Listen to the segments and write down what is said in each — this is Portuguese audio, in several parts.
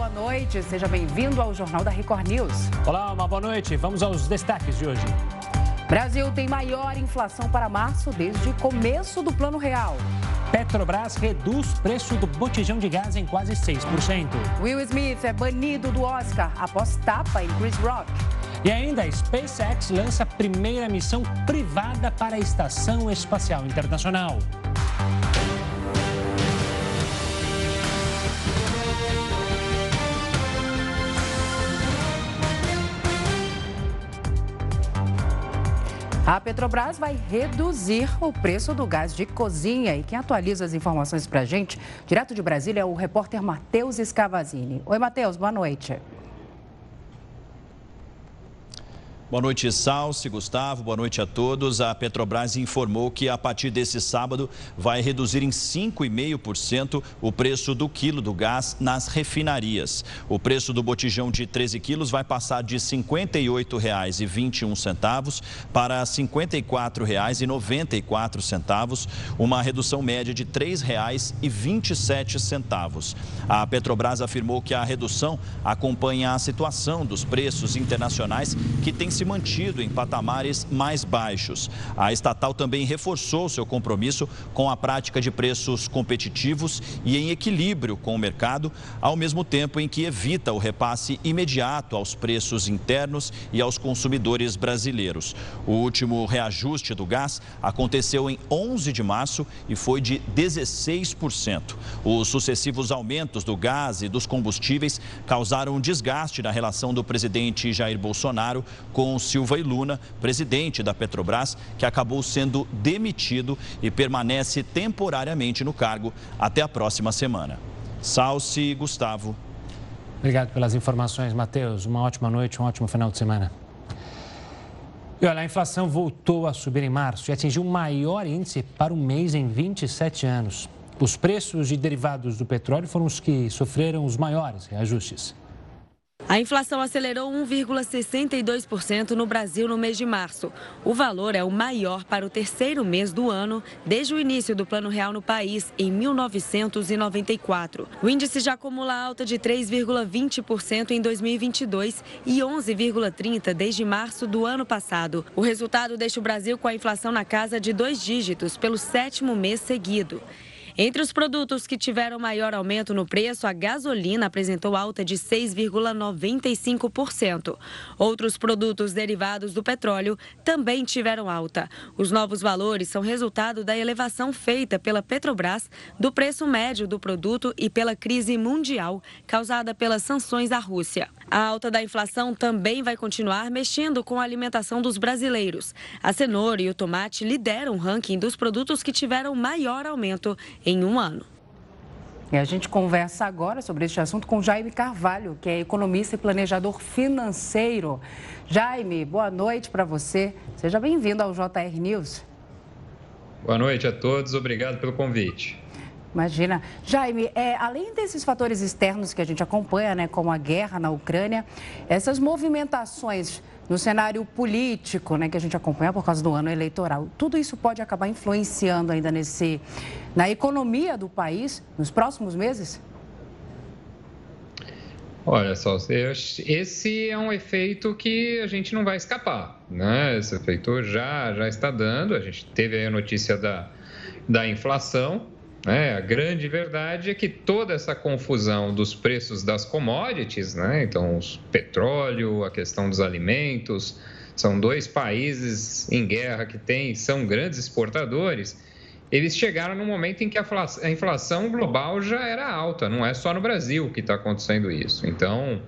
boa noite. Seja bem-vindo ao Jornal da Record News. Olá, uma boa noite. Vamos aos destaques de hoje. Brasil tem maior inflação para março desde começo do Plano Real. Petrobras reduz preço do botijão de gás em quase 6%. Will Smith é banido do Oscar após tapa em Chris Rock. E ainda, a SpaceX lança a primeira missão privada para a Estação Espacial Internacional. A Petrobras vai reduzir o preço do gás de cozinha. E quem atualiza as informações para a gente, direto de Brasília, é o repórter Matheus Escavazini. Oi, Matheus, boa noite. Boa noite, Salsi, Gustavo, boa noite a todos. A Petrobras informou que a partir desse sábado vai reduzir em 5,5% o preço do quilo do gás nas refinarias. O preço do botijão de 13 quilos vai passar de R$ 58,21 para R$ 54,94, uma redução média de R$ 3,27. A Petrobras afirmou que a redução acompanha a situação dos preços internacionais que tem se mantido em patamares mais baixos. A estatal também reforçou seu compromisso com a prática de preços competitivos e em equilíbrio com o mercado, ao mesmo tempo em que evita o repasse imediato aos preços internos e aos consumidores brasileiros. O último reajuste do gás aconteceu em 11 de março e foi de 16%. Os sucessivos aumentos do gás e dos combustíveis causaram um desgaste na relação do presidente Jair Bolsonaro com com Silva e Luna, presidente da Petrobras, que acabou sendo demitido e permanece temporariamente no cargo até a próxima semana. Salce e Gustavo. Obrigado pelas informações, Matheus. Uma ótima noite, um ótimo final de semana. E olha, a inflação voltou a subir em março e atingiu o maior índice para o mês em 27 anos. Os preços de derivados do petróleo foram os que sofreram os maiores reajustes. A inflação acelerou 1,62% no Brasil no mês de março. O valor é o maior para o terceiro mês do ano, desde o início do Plano Real no país, em 1994. O índice já acumula alta de 3,20% em 2022 e 11,30% desde março do ano passado. O resultado deixa o Brasil com a inflação na casa de dois dígitos pelo sétimo mês seguido. Entre os produtos que tiveram maior aumento no preço, a gasolina apresentou alta de 6,95%. Outros produtos derivados do petróleo também tiveram alta. Os novos valores são resultado da elevação feita pela Petrobras do preço médio do produto e pela crise mundial causada pelas sanções à Rússia. A alta da inflação também vai continuar mexendo com a alimentação dos brasileiros. A cenoura e o tomate lideram o ranking dos produtos que tiveram maior aumento em um ano. E a gente conversa agora sobre este assunto com Jaime Carvalho, que é economista e planejador financeiro. Jaime, boa noite para você. Seja bem-vindo ao JR News. Boa noite a todos, obrigado pelo convite. Imagina. Jaime, é, além desses fatores externos que a gente acompanha, né, como a guerra na Ucrânia, essas movimentações no cenário político, né, que a gente acompanha por causa do ano eleitoral, tudo isso pode acabar influenciando ainda nesse, na economia do país nos próximos meses? Olha só, esse é um efeito que a gente não vai escapar, né? Esse efeito já, já está dando, a gente teve a notícia da, da inflação, é, a grande verdade é que toda essa confusão dos preços das commodities, né? então o petróleo, a questão dos alimentos, são dois países em guerra que tem, são grandes exportadores, eles chegaram no momento em que a inflação global já era alta, não é só no Brasil que está acontecendo isso. Então,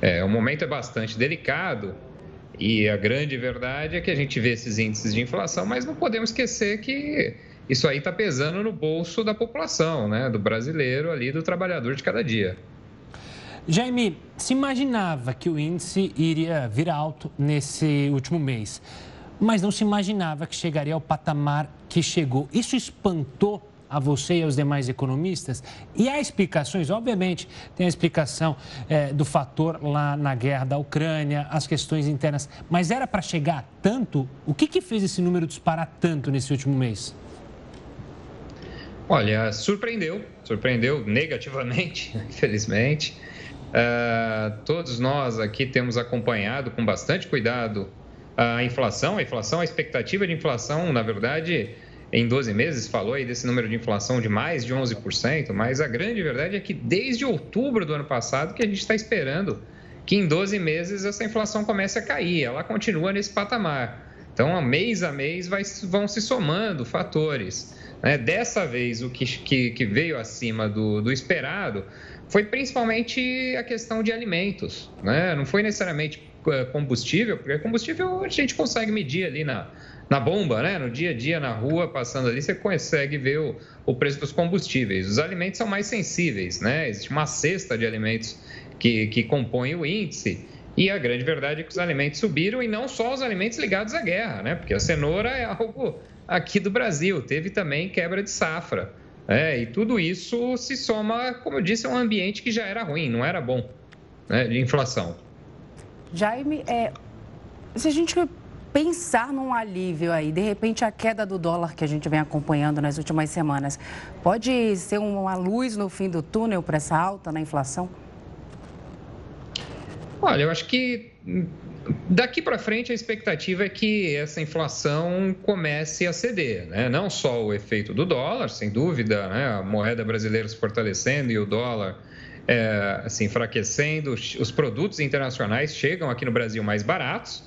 é, o momento é bastante delicado e a grande verdade é que a gente vê esses índices de inflação, mas não podemos esquecer que isso aí está pesando no bolso da população, né? do brasileiro ali, do trabalhador de cada dia. Jaime, se imaginava que o índice iria vir alto nesse último mês, mas não se imaginava que chegaria ao patamar que chegou. Isso espantou a você e aos demais economistas? E há explicações, obviamente, tem a explicação é, do fator lá na guerra da Ucrânia, as questões internas, mas era para chegar tanto? O que, que fez esse número disparar tanto nesse último mês? Olha, surpreendeu, surpreendeu negativamente, infelizmente. Uh, todos nós aqui temos acompanhado com bastante cuidado a inflação. A inflação, a expectativa de inflação, na verdade, em 12 meses, falou aí desse número de inflação de mais de 11%, mas a grande verdade é que desde outubro do ano passado que a gente está esperando que em 12 meses essa inflação comece a cair. Ela continua nesse patamar. Então, mês a mês vai, vão se somando fatores. Né? Dessa vez, o que, que, que veio acima do, do, esperado foi principalmente a questão de alimentos. Né? Não foi necessariamente combustível, porque combustível a gente consegue medir ali na, na bomba, né? no dia a dia, na rua, passando ali, você consegue ver o, o preço dos combustíveis. Os alimentos são mais sensíveis, né? existe uma cesta de alimentos que, que compõe o índice. E a grande verdade é que os alimentos subiram e não só os alimentos ligados à guerra, né? Porque a cenoura é algo aqui do Brasil, teve também quebra de safra. É, e tudo isso se soma, como eu disse, a um ambiente que já era ruim, não era bom, né, de inflação. Jaime, é, se a gente pensar num alívio aí, de repente a queda do dólar que a gente vem acompanhando nas últimas semanas, pode ser uma luz no fim do túnel para essa alta na inflação? Olha, eu acho que daqui para frente a expectativa é que essa inflação comece a ceder, né? Não só o efeito do dólar, sem dúvida, né? A moeda brasileira se fortalecendo e o dólar é, se enfraquecendo, os produtos internacionais chegam aqui no Brasil mais baratos.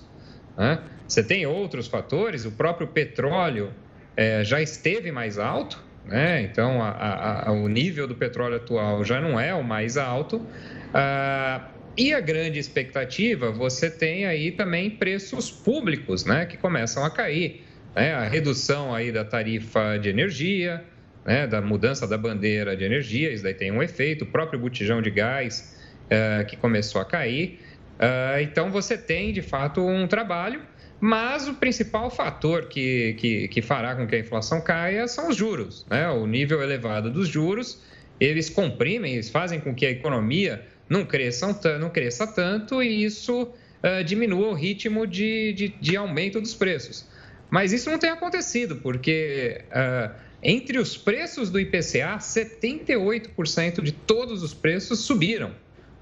Né? Você tem outros fatores, o próprio petróleo é, já esteve mais alto, né? então a, a, o nível do petróleo atual já não é o mais alto. Ah, e a grande expectativa, você tem aí também preços públicos, né, que começam a cair. Né? A redução aí da tarifa de energia, né, da mudança da bandeira de energia, isso daí tem um efeito. O próprio botijão de gás uh, que começou a cair. Uh, então, você tem, de fato, um trabalho, mas o principal fator que, que, que fará com que a inflação caia são os juros. Né? O nível elevado dos juros, eles comprimem, eles fazem com que a economia não, cresçam, não cresça tanto e isso uh, diminua o ritmo de, de, de, aumento dos preços. Mas isso não tem acontecido, porque uh, entre os preços do IPCA, 78% de todos os preços subiram.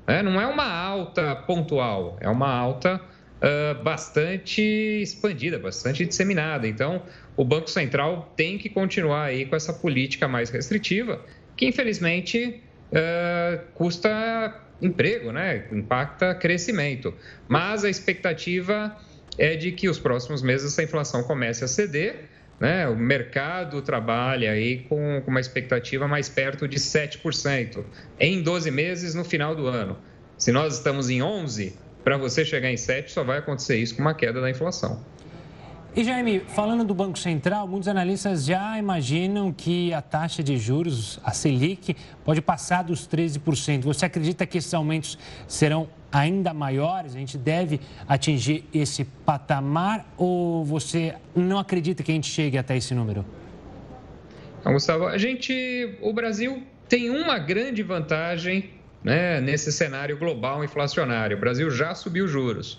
Né? Não é uma alta pontual, é uma alta uh, bastante expandida, bastante disseminada. Então, o Banco Central tem que continuar aí com essa política mais restritiva, que infelizmente uh, custa emprego, né? impacta crescimento. Mas a expectativa é de que os próximos meses essa inflação comece a ceder. Né? O mercado trabalha aí com, com uma expectativa mais perto de 7% em 12 meses no final do ano. Se nós estamos em 11, para você chegar em 7, só vai acontecer isso com uma queda da inflação. E Jaime, falando do Banco Central, muitos analistas já imaginam que a taxa de juros, a Selic, pode passar dos 13%. Você acredita que esses aumentos serão ainda maiores? A gente deve atingir esse patamar ou você não acredita que a gente chegue até esse número? Não, Gustavo, a gente, o Brasil tem uma grande vantagem né, nesse cenário global inflacionário. O Brasil já subiu juros.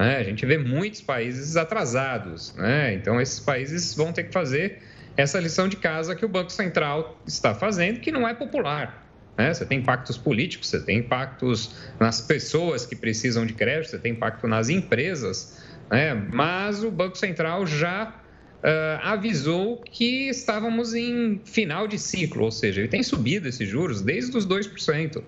Né? A gente vê muitos países atrasados, né? então esses países vão ter que fazer essa lição de casa que o Banco Central está fazendo, que não é popular. Né? Você tem impactos políticos, você tem impactos nas pessoas que precisam de crédito, você tem impacto nas empresas, né? mas o Banco Central já uh, avisou que estávamos em final de ciclo, ou seja, ele tem subido esses juros desde os 2%.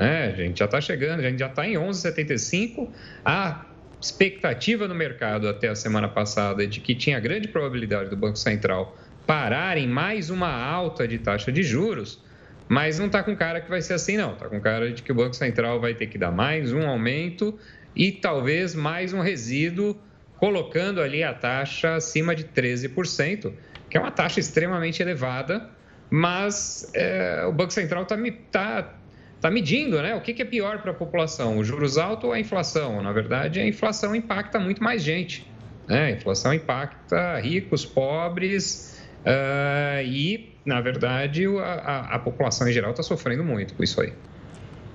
É, a gente já está chegando, a gente já está em 11,75. A expectativa no mercado até a semana passada de que tinha grande probabilidade do Banco Central parar em mais uma alta de taxa de juros, mas não está com cara que vai ser assim, não. Está com cara de que o Banco Central vai ter que dar mais um aumento e talvez mais um resíduo, colocando ali a taxa acima de 13%, que é uma taxa extremamente elevada, mas é, o Banco Central está tá, está medindo né, o que, que é pior para a população, os juros altos ou a inflação. Na verdade, a inflação impacta muito mais gente. Né? A inflação impacta ricos, pobres uh, e, na verdade, a, a, a população em geral está sofrendo muito com isso aí.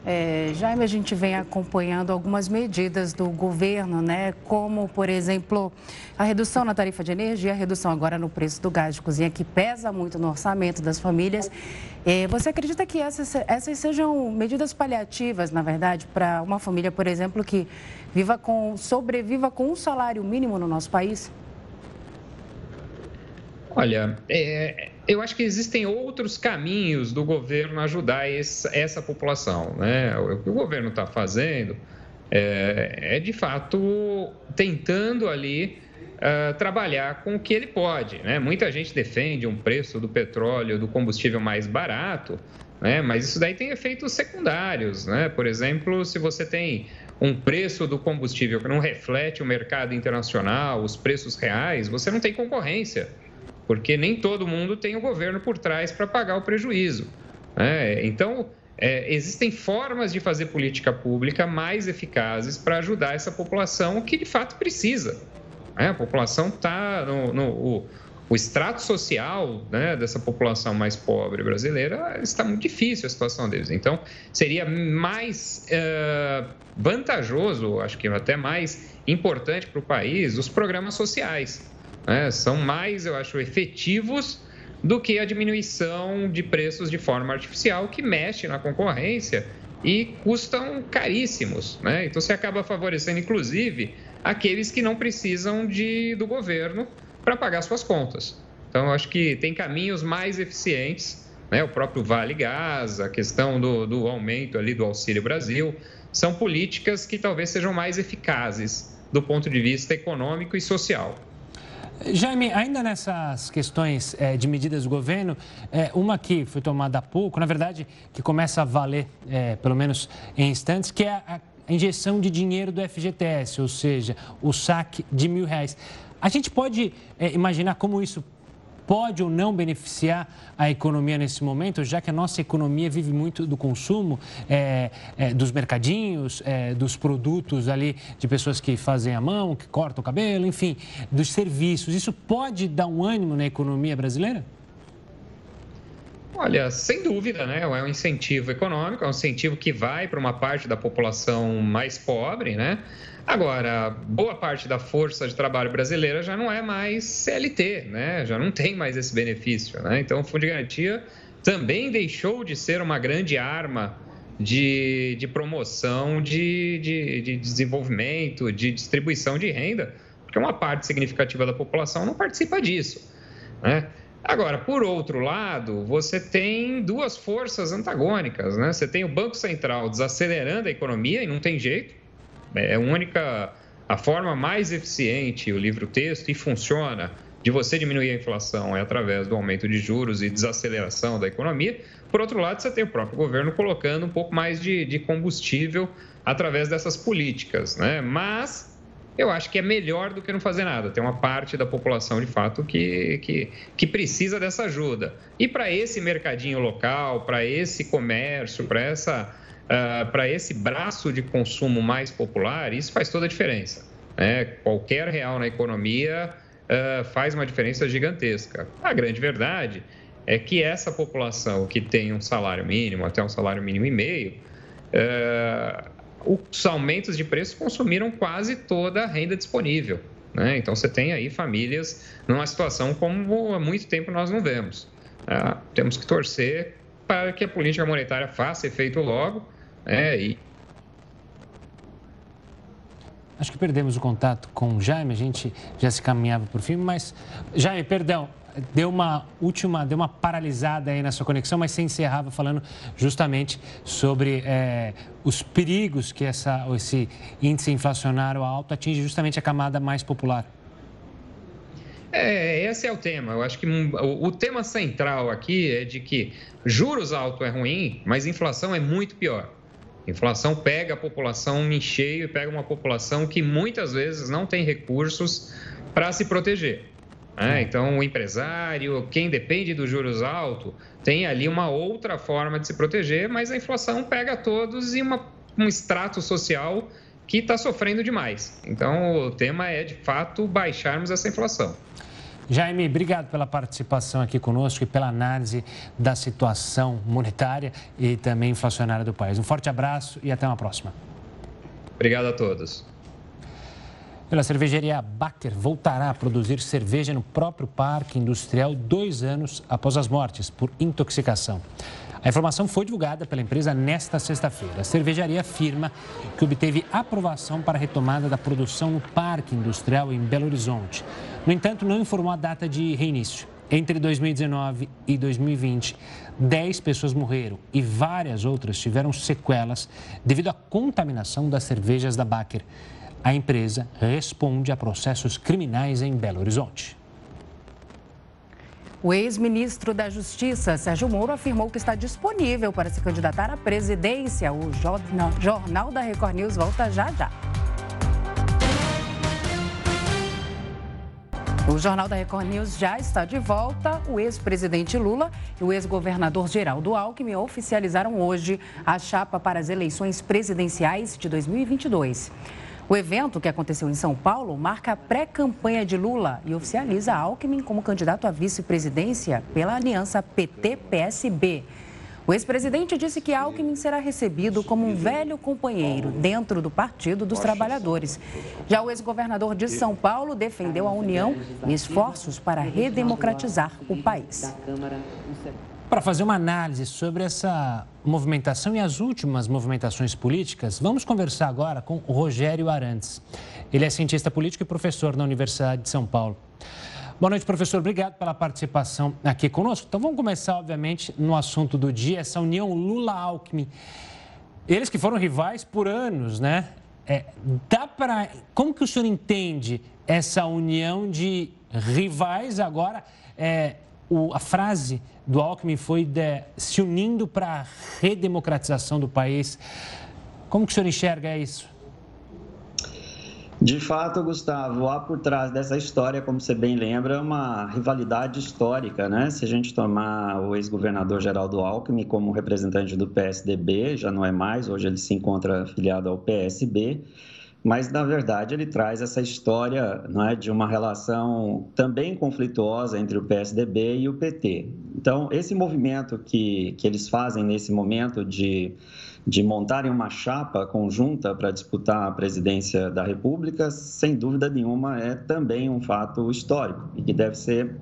É, Jaime, a gente vem acompanhando algumas medidas do governo, né? Como, por exemplo, a redução na tarifa de energia, a redução agora no preço do gás de cozinha, que pesa muito no orçamento das famílias. É, você acredita que essas, essas sejam medidas paliativas, na verdade, para uma família, por exemplo, que viva com, sobreviva com um salário mínimo no nosso país? Olha, é, eu acho que existem outros caminhos do governo ajudar esse, essa população. Né? O que o governo está fazendo é, é, de fato, tentando ali uh, trabalhar com o que ele pode. Né? Muita gente defende um preço do petróleo, do combustível mais barato, né? mas isso daí tem efeitos secundários. Né? Por exemplo, se você tem um preço do combustível que não reflete o mercado internacional, os preços reais, você não tem concorrência porque nem todo mundo tem o governo por trás para pagar o prejuízo. Né? Então, é, existem formas de fazer política pública mais eficazes para ajudar essa população que de fato precisa. Né? A população está no, no o, o, extrato social né, dessa população mais pobre brasileira está muito difícil a situação deles. Então, seria mais é, vantajoso, acho que até mais importante para o país, os programas sociais né, são mais, eu acho, efetivos do que a diminuição de preços de forma artificial, que mexe na concorrência e custam caríssimos. Né? Então, você acaba favorecendo, inclusive, aqueles que não precisam de, do governo para pagar suas contas. Então, eu acho que tem caminhos mais eficientes, né? o próprio Vale Gás, a questão do, do aumento ali do Auxílio Brasil, são políticas que talvez sejam mais eficazes do ponto de vista econômico e social. Jaime, ainda nessas questões é, de medidas do governo, é, uma que foi tomada há pouco, na verdade, que começa a valer, é, pelo menos em instantes, que é a, a injeção de dinheiro do FGTS, ou seja, o saque de mil reais. A gente pode imaginar como isso pode ou não beneficiar a economia nesse momento, já que a nossa economia vive muito do consumo, é, é, dos mercadinhos, é, dos produtos ali de pessoas que fazem a mão, que cortam o cabelo, enfim, dos serviços. Isso pode dar um ânimo na economia brasileira? Olha, sem dúvida, né? É um incentivo econômico, é um incentivo que vai para uma parte da população mais pobre, né? Agora, boa parte da força de trabalho brasileira já não é mais CLT, né? Já não tem mais esse benefício, né? Então, o Fundo de Garantia também deixou de ser uma grande arma de, de promoção de, de, de desenvolvimento, de distribuição de renda, porque uma parte significativa da população não participa disso, né? Agora, por outro lado, você tem duas forças antagônicas, né? Você tem o Banco Central desacelerando a economia e não tem jeito. É a única, a forma mais eficiente, o livro-texto, e funciona de você diminuir a inflação é através do aumento de juros e desaceleração da economia. Por outro lado, você tem o próprio governo colocando um pouco mais de, de combustível através dessas políticas, né? Mas eu acho que é melhor do que não fazer nada. Tem uma parte da população, de fato, que, que, que precisa dessa ajuda. E para esse mercadinho local, para esse comércio, para essa. Uh, para esse braço de consumo mais popular, isso faz toda a diferença. Né? Qualquer real na economia uh, faz uma diferença gigantesca. A grande verdade é que essa população que tem um salário mínimo, até um salário mínimo e meio, uh, os aumentos de preço consumiram quase toda a renda disponível. Né? Então, você tem aí famílias numa situação como há muito tempo nós não vemos. Ah, temos que torcer para que a política monetária faça efeito logo né? e Acho que perdemos o contato com o Jaime, a gente já se caminhava por fim, mas Jaime, perdão, deu uma última, deu uma paralisada aí na sua conexão, mas você encerrava falando justamente sobre é, os perigos que essa, esse índice inflacionário alto atinge justamente a camada mais popular. É, esse é o tema. Eu acho que o, o tema central aqui é de que juros altos é ruim, mas inflação é muito pior. Inflação pega a população em cheio e pega uma população que muitas vezes não tem recursos para se proteger. Né? Então, o empresário, quem depende dos juros altos, tem ali uma outra forma de se proteger, mas a inflação pega todos e uma, um extrato social que está sofrendo demais. Então, o tema é, de fato, baixarmos essa inflação. Jaime, obrigado pela participação aqui conosco e pela análise da situação monetária e também inflacionária do país. Um forte abraço e até uma próxima. Obrigado a todos. Pela cervejaria Baker voltará a produzir cerveja no próprio parque industrial dois anos após as mortes por intoxicação. A informação foi divulgada pela empresa nesta sexta-feira. A cervejaria afirma que obteve aprovação para a retomada da produção no Parque Industrial em Belo Horizonte. No entanto, não informou a data de reinício. Entre 2019 e 2020, 10 pessoas morreram e várias outras tiveram sequelas devido à contaminação das cervejas da Baker. A empresa responde a processos criminais em Belo Horizonte. O ex-ministro da Justiça, Sérgio Moro, afirmou que está disponível para se candidatar à presidência. O Jornal da Record News volta já já. O Jornal da Record News já está de volta. O ex-presidente Lula e o ex-governador Geraldo Alckmin oficializaram hoje a chapa para as eleições presidenciais de 2022. O evento, que aconteceu em São Paulo, marca a pré-campanha de Lula e oficializa Alckmin como candidato à vice-presidência pela aliança PT-PSB. O ex-presidente disse que Alckmin será recebido como um velho companheiro dentro do Partido dos Trabalhadores. Já o ex-governador de São Paulo defendeu a união e esforços para redemocratizar o país. Para fazer uma análise sobre essa movimentação e as últimas movimentações políticas, vamos conversar agora com Rogério Arantes. Ele é cientista político e professor na Universidade de São Paulo. Boa noite, professor. Obrigado pela participação aqui conosco. Então, vamos começar, obviamente, no assunto do dia, essa união Lula-Alckmin. Eles que foram rivais por anos, né? É, dá para. Como que o senhor entende essa união de rivais agora? É, o, a frase do Alckmin foi de, se unindo para a redemocratização do país. Como que o senhor enxerga isso? De fato, Gustavo, há por trás dessa história, como você bem lembra, uma rivalidade histórica, né? Se a gente tomar o ex-governador Geraldo Alckmin como representante do PSDB, já não é mais, hoje ele se encontra afiliado ao PSB, mas na verdade ele traz essa história é, de uma relação também conflituosa entre o PSDB e o PT. Então, esse movimento que, que eles fazem nesse momento de, de montarem uma chapa conjunta para disputar a presidência da República, sem dúvida nenhuma, é também um fato histórico e que deve ser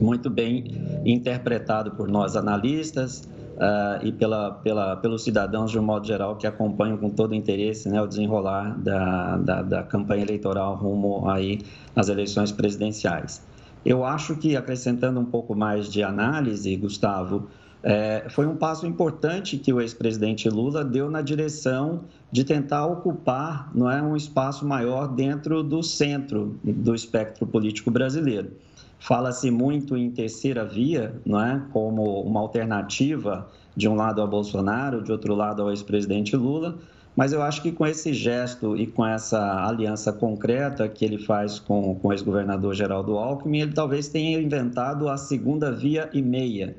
muito bem interpretado por nós analistas, uh, e pela, pela, pelos cidadãos de um modo geral que acompanham com todo interesse né, o desenrolar da, da, da campanha eleitoral rumo aí às eleições presidenciais. Eu acho que, acrescentando um pouco mais de análise, Gustavo, é, foi um passo importante que o ex-presidente Lula deu na direção de tentar ocupar não é, um espaço maior dentro do centro do espectro político brasileiro. Fala-se muito em terceira via, não é? como uma alternativa de um lado ao Bolsonaro, de outro lado ao ex-presidente Lula, mas eu acho que com esse gesto e com essa aliança concreta que ele faz com, com o ex-governador Geraldo Alckmin, ele talvez tenha inventado a segunda via e meia,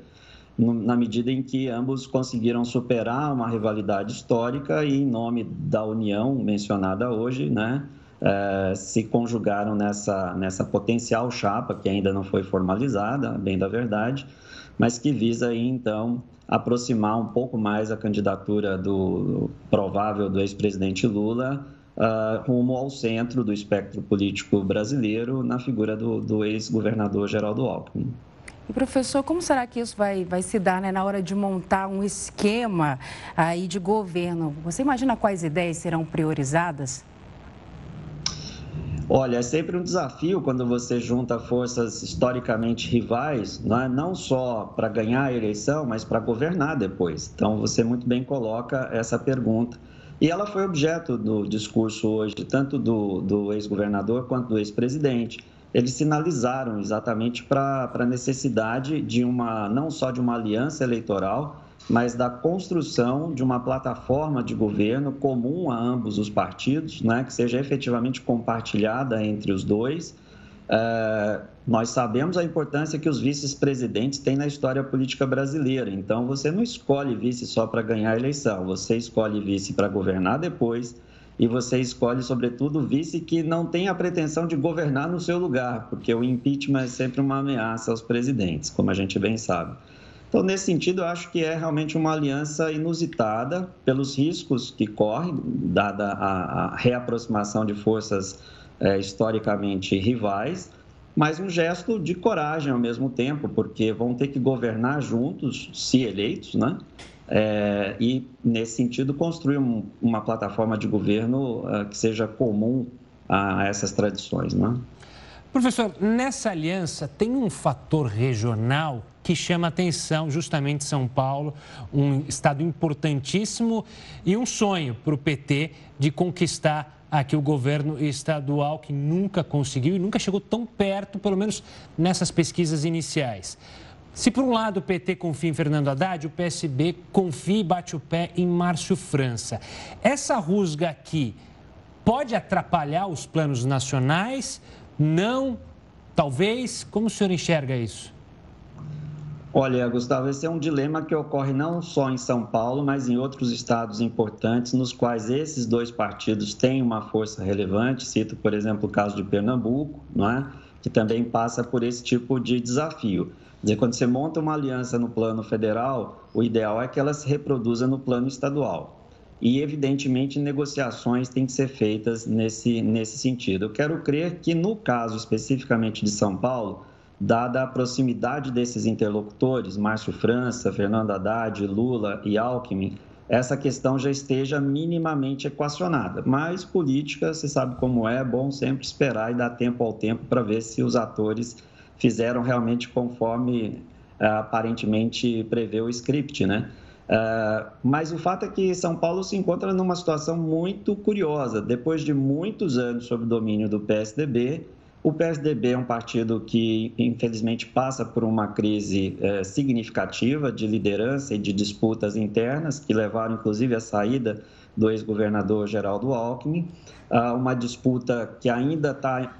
na medida em que ambos conseguiram superar uma rivalidade histórica e, em nome da união mencionada hoje, né, é, se conjugaram nessa, nessa potencial chapa, que ainda não foi formalizada, bem da verdade, mas que visa aí, então, aproximar um pouco mais a candidatura do provável do ex-presidente Lula uh, rumo ao centro do espectro político brasileiro, na figura do, do ex-governador Geraldo Alckmin. E professor, como será que isso vai, vai se dar né, na hora de montar um esquema aí de governo? Você imagina quais ideias serão priorizadas? Olha, é sempre um desafio quando você junta forças historicamente rivais, não, é? não só para ganhar a eleição, mas para governar depois. Então, você muito bem coloca essa pergunta. E ela foi objeto do discurso hoje, tanto do, do ex-governador quanto do ex-presidente. Eles sinalizaram exatamente para a necessidade de uma, não só de uma aliança eleitoral, mas da construção de uma plataforma de governo comum a ambos os partidos, né, que seja efetivamente compartilhada entre os dois. É, nós sabemos a importância que os vices-presidentes têm na história política brasileira. Então, você não escolhe vice só para ganhar a eleição, você escolhe vice para governar depois e você escolhe, sobretudo, vice que não tem a pretensão de governar no seu lugar, porque o impeachment é sempre uma ameaça aos presidentes, como a gente bem sabe. Então, nesse sentido, eu acho que é realmente uma aliança inusitada pelos riscos que corre, dada a, a reaproximação de forças é, historicamente rivais, mas um gesto de coragem ao mesmo tempo, porque vão ter que governar juntos, se eleitos, né? É, e, nesse sentido, construir um, uma plataforma de governo uh, que seja comum a, a essas tradições. Né? Professor, nessa aliança tem um fator regional que chama atenção, justamente São Paulo, um estado importantíssimo e um sonho para o PT de conquistar aqui o governo estadual que nunca conseguiu e nunca chegou tão perto, pelo menos nessas pesquisas iniciais. Se por um lado o PT confia em Fernando Haddad, o PSB confia e bate o pé em Márcio França. Essa rusga aqui pode atrapalhar os planos nacionais? Não? Talvez? Como o senhor enxerga isso? Olha, Gustavo, esse é um dilema que ocorre não só em São Paulo, mas em outros estados importantes, nos quais esses dois partidos têm uma força relevante. Cito, por exemplo, o caso de Pernambuco, não é? que também passa por esse tipo de desafio dizer, quando você monta uma aliança no plano federal, o ideal é que ela se reproduza no plano estadual. E, evidentemente, negociações têm que ser feitas nesse, nesse sentido. Eu quero crer que, no caso especificamente de São Paulo, dada a proximidade desses interlocutores, Márcio França, Fernando Haddad, Lula e Alckmin, essa questão já esteja minimamente equacionada. Mas política, você sabe como é, é bom sempre esperar e dar tempo ao tempo para ver se os atores fizeram realmente conforme uh, aparentemente prevê o script, né? Uh, mas o fato é que São Paulo se encontra numa situação muito curiosa. Depois de muitos anos sob domínio do PSDB, o PSDB é um partido que, infelizmente, passa por uma crise uh, significativa de liderança e de disputas internas, que levaram, inclusive, à saída do ex-governador Geraldo Alckmin, uma disputa que ainda está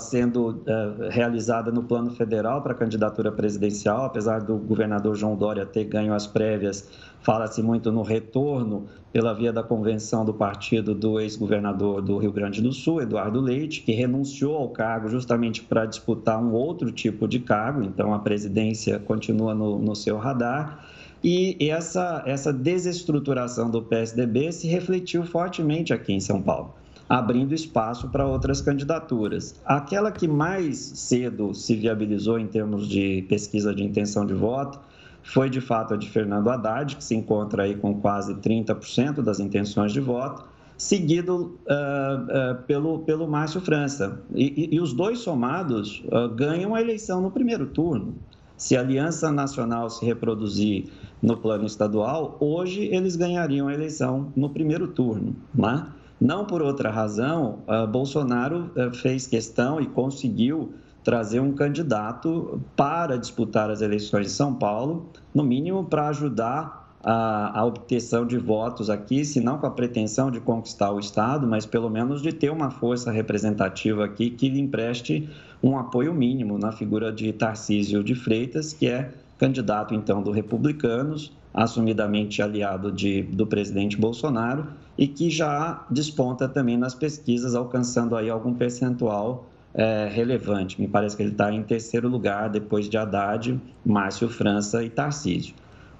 sendo eh, realizada no plano federal para a candidatura presidencial, apesar do governador João Dória ter ganho as prévias, fala-se muito no retorno pela via da convenção do partido do ex-governador do Rio Grande do Sul, Eduardo Leite, que renunciou ao cargo justamente para disputar um outro tipo de cargo, então a presidência continua no, no seu radar. E essa, essa desestruturação do PSDB se refletiu fortemente aqui em São Paulo, abrindo espaço para outras candidaturas. Aquela que mais cedo se viabilizou em termos de pesquisa de intenção de voto foi de fato a de Fernando Haddad, que se encontra aí com quase 30% das intenções de voto, seguido uh, uh, pelo, pelo Márcio França. E, e, e os dois somados uh, ganham a eleição no primeiro turno. Se a Aliança Nacional se reproduzir no plano estadual, hoje eles ganhariam a eleição no primeiro turno. Né? Não por outra razão, uh, Bolsonaro uh, fez questão e conseguiu trazer um candidato para disputar as eleições de São Paulo, no mínimo para ajudar a, a, obtenção de votos aqui, se não com a pretensão de conquistar o Estado, mas pelo menos de ter uma força representativa aqui que lhe empreste um apoio mínimo na figura de Tarcísio de Freitas, que é candidato então do Republicanos, assumidamente aliado de, do presidente Bolsonaro e que já desponta também nas pesquisas, alcançando aí algum percentual é, relevante. Me parece que ele está em terceiro lugar, depois de Haddad, Márcio França e Tarcísio.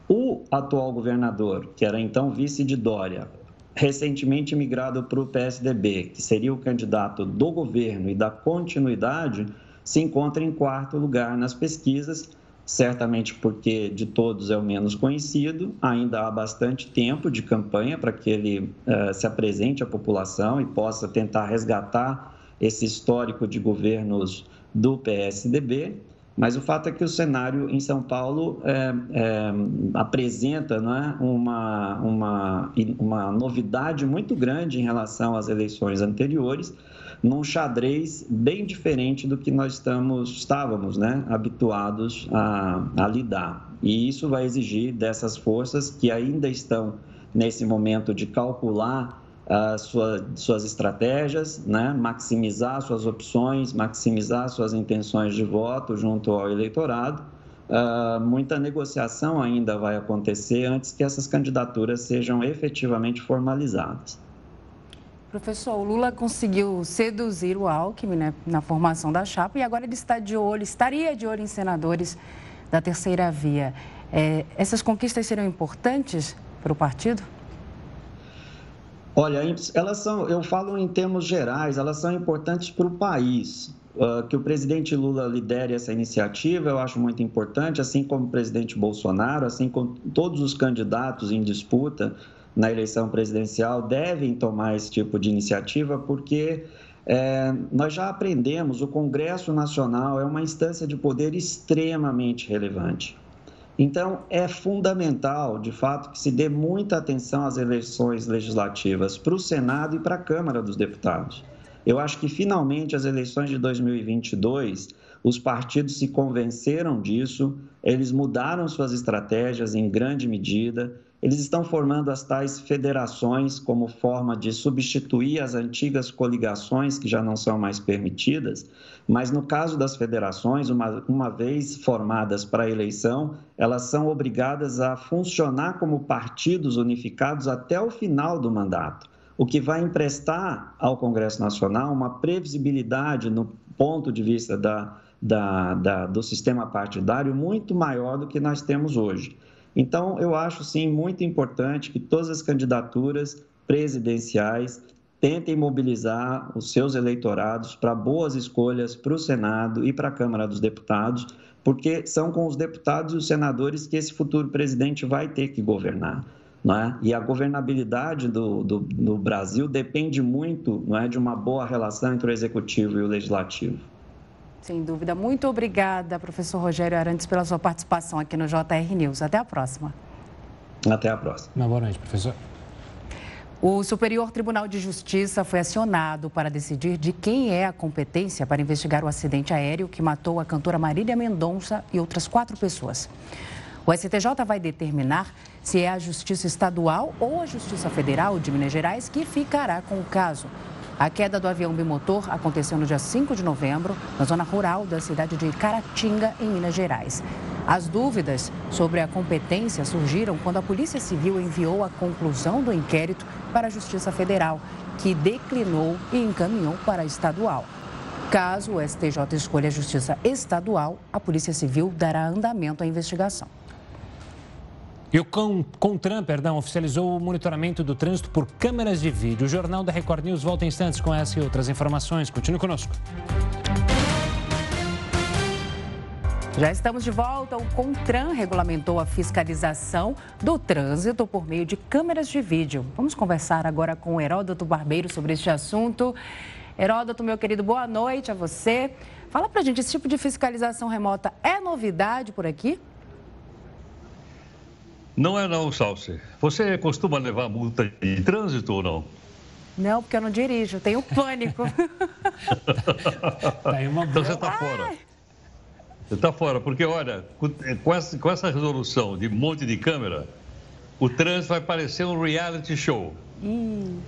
O atual governador, que era então vice de Dória, recentemente migrado para o PSDB, que seria o candidato do governo e da continuidade, se encontra em quarto lugar nas pesquisas certamente porque de todos é o menos conhecido. Ainda há bastante tempo de campanha para que ele uh, se apresente à população e possa tentar resgatar esse histórico de governos do PSDB. Mas o fato é que o cenário em São Paulo é, é, apresenta né, uma, uma, uma novidade muito grande em relação às eleições anteriores num xadrez bem diferente do que nós estamos, estávamos né, habituados a, a lidar. E isso vai exigir dessas forças que ainda estão nesse momento de calcular sua, suas estratégias, né? maximizar suas opções, maximizar suas intenções de voto junto ao eleitorado. Uh, muita negociação ainda vai acontecer antes que essas candidaturas sejam efetivamente formalizadas. Professor, o Lula conseguiu seduzir o Alckmin né, na formação da chapa e agora ele está de olho, estaria de olho em senadores da terceira via. É, essas conquistas serão importantes para o partido? Olha, elas são, eu falo em termos gerais, elas são importantes para o país. Uh, que o presidente Lula lidere essa iniciativa, eu acho muito importante, assim como o presidente Bolsonaro, assim como todos os candidatos em disputa na eleição presidencial devem tomar esse tipo de iniciativa, porque é, nós já aprendemos, o Congresso Nacional é uma instância de poder extremamente relevante. Então, é fundamental, de fato, que se dê muita atenção às eleições legislativas para o Senado e para a Câmara dos Deputados. Eu acho que, finalmente, as eleições de 2022, os partidos se convenceram disso, eles mudaram suas estratégias em grande medida, eles estão formando as tais federações como forma de substituir as antigas coligações que já não são mais permitidas, mas no caso das federações, uma, uma vez formadas para a eleição, elas são obrigadas a funcionar como partidos unificados até o final do mandato, o que vai emprestar ao Congresso Nacional uma previsibilidade no ponto de vista da, da, da, do sistema partidário muito maior do que nós temos hoje. Então, eu acho sim muito importante que todas as candidaturas presidenciais tentem mobilizar os seus eleitorados para boas escolhas para o Senado e para a Câmara dos Deputados, porque são com os deputados e os senadores que esse futuro presidente vai ter que governar. É? E a governabilidade do, do, do Brasil depende muito é, de uma boa relação entre o executivo e o legislativo. Sem dúvida. Muito obrigada, professor Rogério Arantes, pela sua participação aqui no JR News. Até a próxima. Até a próxima. Uma boa noite, professor. O Superior Tribunal de Justiça foi acionado para decidir de quem é a competência para investigar o acidente aéreo que matou a cantora Marília Mendonça e outras quatro pessoas. O STJ vai determinar se é a Justiça Estadual ou a Justiça Federal de Minas Gerais que ficará com o caso. A queda do avião bimotor aconteceu no dia 5 de novembro, na zona rural da cidade de Caratinga, em Minas Gerais. As dúvidas sobre a competência surgiram quando a Polícia Civil enviou a conclusão do inquérito para a Justiça Federal, que declinou e encaminhou para a estadual. Caso o STJ escolha a Justiça Estadual, a Polícia Civil dará andamento à investigação. E o CONTRAN, perdão, oficializou o monitoramento do trânsito por câmeras de vídeo. O Jornal da Record News volta em instantes com essa e outras informações. Continue conosco. Já estamos de volta. O CONTRAN regulamentou a fiscalização do trânsito por meio de câmeras de vídeo. Vamos conversar agora com o Heródoto Barbeiro sobre este assunto. Heródoto, meu querido, boa noite a você. Fala pra gente, esse tipo de fiscalização remota é novidade por aqui? Não é não, Salsi. Você costuma levar multa de trânsito ou não? Não, porque eu não dirijo, eu tenho pânico. tá uma então você está fora. Você está fora, porque olha, com essa, com essa resolução de monte de câmera, o trânsito vai parecer um reality show. Hum.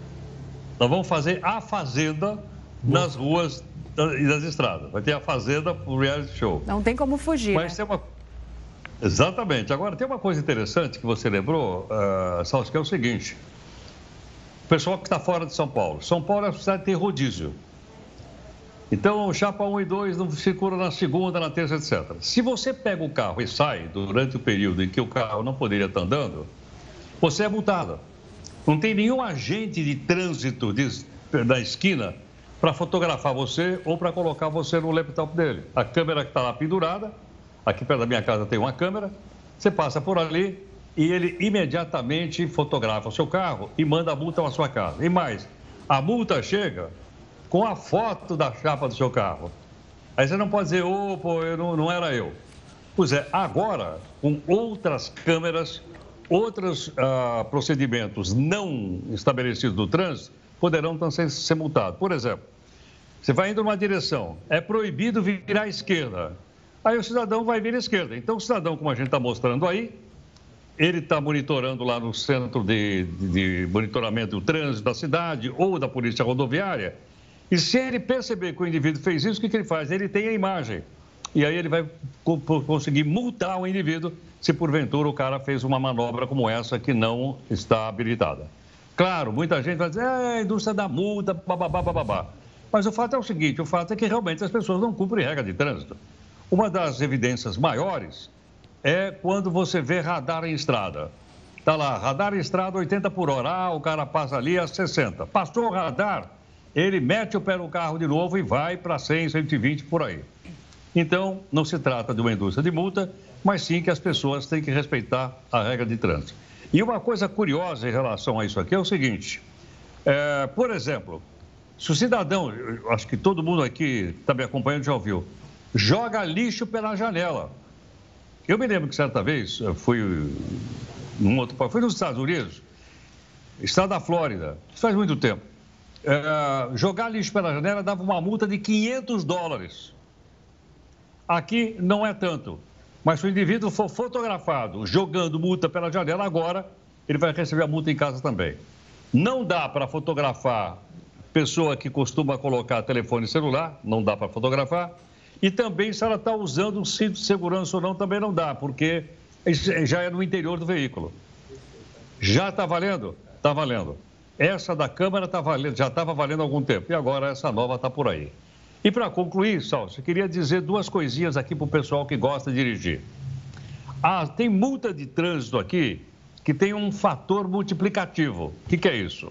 Nós vamos fazer a fazenda nas ruas e das estradas. Vai ter a fazenda, o reality show. Não tem como fugir. Mas né? tem uma Exatamente. Agora, tem uma coisa interessante que você lembrou, uh, que é o seguinte. O pessoal que está fora de São Paulo. São Paulo é uma cidade que tem rodízio. Então, chapa 1 e 2 não circula na segunda, na terça, etc. Se você pega o carro e sai durante o período em que o carro não poderia estar andando, você é multado. Não tem nenhum agente de trânsito de, da esquina para fotografar você ou para colocar você no laptop dele. A câmera que está lá pendurada Aqui perto da minha casa tem uma câmera. Você passa por ali e ele imediatamente fotografa o seu carro e manda a multa para sua casa. E mais, a multa chega com a foto da chapa do seu carro. Aí você não pode dizer, ô, pô, eu não, não era eu. Pois é, agora, com outras câmeras, outros ah, procedimentos não estabelecidos do trânsito, poderão também ser multados. Por exemplo, você vai indo numa direção, é proibido virar à esquerda aí o cidadão vai vir à esquerda. Então, o cidadão, como a gente está mostrando aí, ele está monitorando lá no centro de, de, de, monitoramento do trânsito da cidade ou da polícia rodoviária. E se ele perceber que o indivíduo fez isso, o que, que ele faz? Ele tem a imagem. E aí ele vai conseguir multar o indivíduo se porventura o cara fez uma manobra como essa que não está habilitada. Claro, muita gente vai dizer, é, a indústria da multa, bababá, bababá. Mas o fato é o seguinte, o fato é que realmente as pessoas não cumprem regra de trânsito. Uma das evidências maiores é quando você vê radar em estrada. Está lá, radar em estrada 80 por hora. Ah, o cara passa ali a 60. Passou o radar, ele mete o pé no carro de novo e vai para 100, 120 por aí. Então, não se trata de uma indústria de multa, mas sim que as pessoas têm que respeitar a regra de trânsito. E uma coisa curiosa em relação a isso aqui é o seguinte: é, por exemplo, se o cidadão, acho que todo mundo aqui está me acompanhando já ouviu, joga lixo pela janela. Eu me lembro que certa vez fui num outro fui nos Estados Unidos, estado da Flórida, isso faz muito tempo. É, jogar lixo pela janela dava uma multa de 500 dólares. Aqui não é tanto. Mas se o indivíduo for fotografado jogando multa pela janela, agora ele vai receber a multa em casa também. Não dá para fotografar pessoa que costuma colocar telefone celular, não dá para fotografar. E também se ela está usando um cinto de segurança ou não, também não dá, porque já é no interior do veículo. Já está valendo? Está valendo. Essa da Câmara tá valendo, já estava valendo há algum tempo e agora essa nova está por aí. E para concluir, Salso, eu queria dizer duas coisinhas aqui para o pessoal que gosta de dirigir. Ah, tem multa de trânsito aqui que tem um fator multiplicativo. O que, que é isso?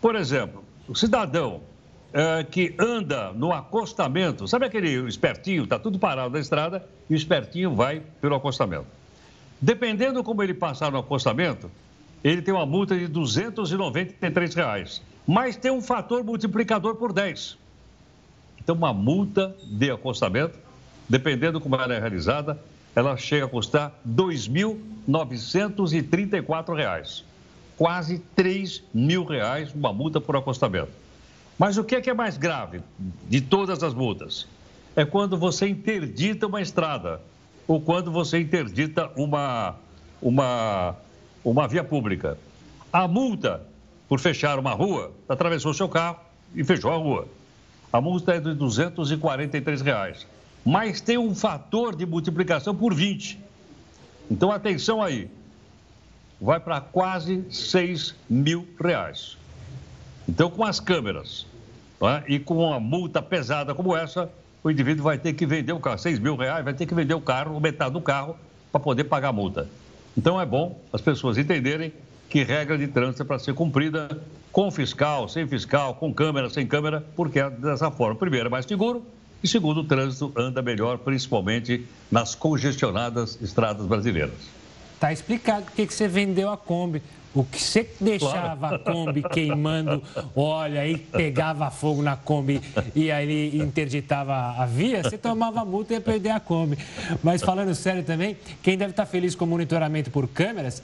Por exemplo, o cidadão é, que anda no acostamento, sabe aquele espertinho, está tudo parado na estrada e o espertinho vai pelo acostamento. Dependendo como ele passar no acostamento, ele tem uma multa de 293 reais, mas tem um fator multiplicador por 10. Então, uma multa de acostamento, dependendo como ela é realizada, ela chega a custar R$ 2.934. Quase 3 mil reais uma multa por acostamento. Mas o que é, que é mais grave de todas as multas? É quando você interdita uma estrada ou quando você interdita uma, uma, uma via pública. A multa por fechar uma rua, atravessou seu carro e fechou a rua. A multa é de 243 reais, mas tem um fator de multiplicação por 20. Então, atenção aí, vai para quase 6 mil reais. Então, com as câmeras é? e com uma multa pesada como essa, o indivíduo vai ter que vender o carro, 6 mil reais, vai ter que vender o carro, metade do carro, para poder pagar a multa. Então, é bom as pessoas entenderem que regra de trânsito é para ser cumprida com fiscal, sem fiscal, com câmera, sem câmera, porque é dessa forma. Primeiro, é mais seguro e segundo, o trânsito anda melhor, principalmente nas congestionadas estradas brasileiras. Está explicado por que você vendeu a Kombi. O que você deixava a Kombi queimando óleo, aí pegava fogo na Kombi e aí ele interditava a via, você tomava multa e ia perder a Kombi. Mas falando sério também, quem deve estar feliz com o monitoramento por câmeras,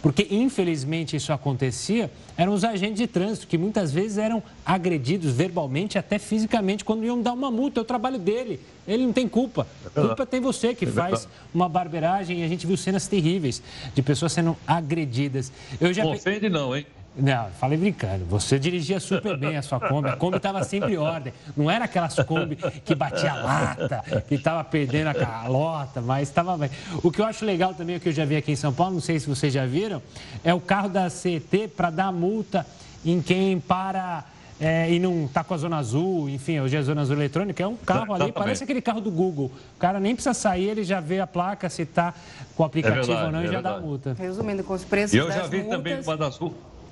porque infelizmente isso acontecia, eram os agentes de trânsito, que muitas vezes eram agredidos verbalmente, até fisicamente, quando iam dar uma multa. É o trabalho dele. Ele não tem culpa. É culpa tem você que é faz uma barbeiragem e a gente viu cenas terríveis de pessoas sendo agredidas. Eu já... Não ofende não, hein? Não, falei brincando. Você dirigia super bem a sua Kombi. A Kombi estava sempre em ordem. Não era aquelas Kombi que batia lata, que estava perdendo a calota, mas estava bem. O que eu acho legal também, o que eu já vi aqui em São Paulo, não sei se vocês já viram, é o carro da CET para dar multa em quem para é, e não está com a zona azul, enfim, hoje é a zona azul eletrônica, é um carro ali, parece aquele carro do Google. O cara nem precisa sair, ele já vê a placa, se está com o aplicativo é verdade, ou não, e é já verdade. dá multa. Resumindo, com os preços Eu já vi multas... também uma das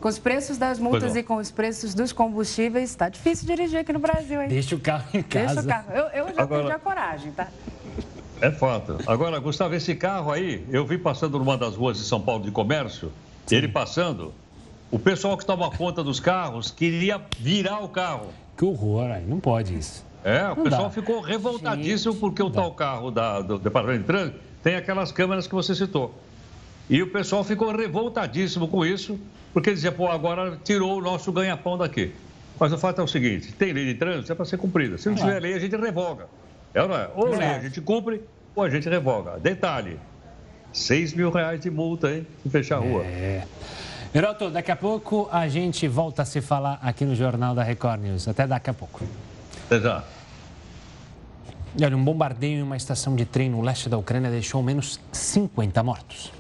com os preços das multas e com os preços dos combustíveis, está difícil dirigir aqui no Brasil, hein? Deixa o carro em casa. Deixa o carro. Eu, eu já Agora... perdi a coragem, tá? É fato. Agora, Gustavo, esse carro aí, eu vi passando numa das ruas de São Paulo de comércio, Sim. ele passando, o pessoal que toma conta dos carros queria virar o carro. Que horror, aí não pode isso. É, o não pessoal dá. ficou revoltadíssimo Gente, porque o tal carro da, do Departamento de Trânsito tem aquelas câmeras que você citou. E o pessoal ficou revoltadíssimo com isso, porque dizia, pô, agora tirou o nosso ganha-pão daqui. Mas o fato é o seguinte: tem lei de trânsito, é para ser cumprida. Se não tiver é. lei, a gente revoga. É ou não é? Ou lei a gente cumpre, ou a gente revoga. Detalhe: 6 mil reais de multa, hein? Se fechar a rua. É. Heroto, daqui a pouco a gente volta a se falar aqui no Jornal da Record News. Até daqui a pouco. Até já. olha, um bombardeio em uma estação de trem no leste da Ucrânia deixou ao menos 50 mortos.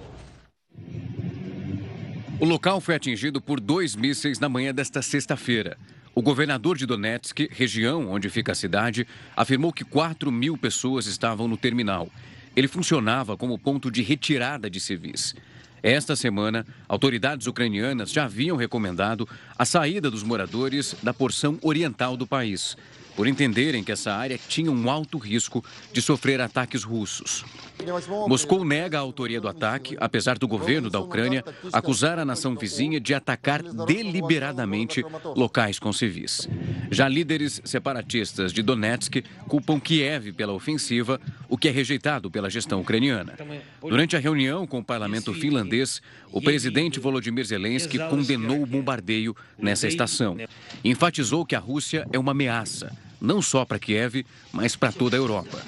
O local foi atingido por dois mísseis na manhã desta sexta-feira. O governador de Donetsk, região onde fica a cidade, afirmou que 4 mil pessoas estavam no terminal. Ele funcionava como ponto de retirada de civis. Esta semana, autoridades ucranianas já haviam recomendado a saída dos moradores da porção oriental do país por entenderem que essa área tinha um alto risco de sofrer ataques russos. Moscou nega a autoria do ataque, apesar do governo da Ucrânia acusar a nação vizinha de atacar deliberadamente locais com civis. Já líderes separatistas de Donetsk culpam Kiev pela ofensiva, o que é rejeitado pela gestão ucraniana. Durante a reunião com o parlamento finlandês, o presidente Volodymyr Zelensky condenou o bombardeio nessa estação. Enfatizou que a Rússia é uma ameaça não só para Kiev, mas para toda a Europa.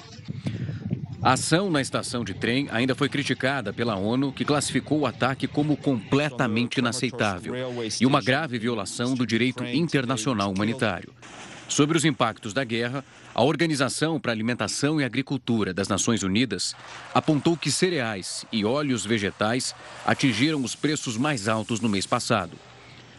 A ação na estação de trem ainda foi criticada pela ONU, que classificou o ataque como completamente inaceitável e uma grave violação do direito internacional humanitário. Sobre os impactos da guerra, a Organização para a Alimentação e Agricultura das Nações Unidas apontou que cereais e óleos vegetais atingiram os preços mais altos no mês passado.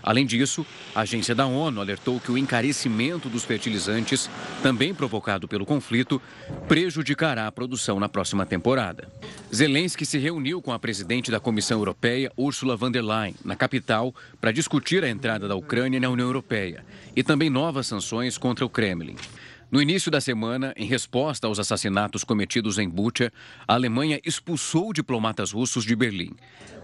Além disso, a agência da ONU alertou que o encarecimento dos fertilizantes, também provocado pelo conflito, prejudicará a produção na próxima temporada. Zelensky se reuniu com a presidente da Comissão Europeia, Ursula von der Leyen, na capital, para discutir a entrada da Ucrânia na União Europeia e também novas sanções contra o Kremlin. No início da semana, em resposta aos assassinatos cometidos em Bucha, a Alemanha expulsou diplomatas russos de Berlim.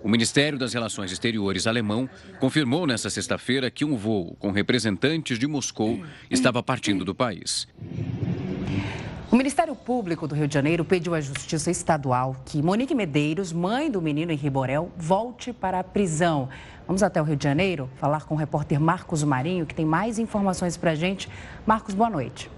O Ministério das Relações Exteriores alemão confirmou nesta sexta-feira que um voo com representantes de Moscou estava partindo do país. O Ministério Público do Rio de Janeiro pediu à Justiça Estadual que Monique Medeiros, mãe do menino Henri Borel, volte para a prisão. Vamos até o Rio de Janeiro falar com o repórter Marcos Marinho, que tem mais informações para a gente. Marcos, boa noite.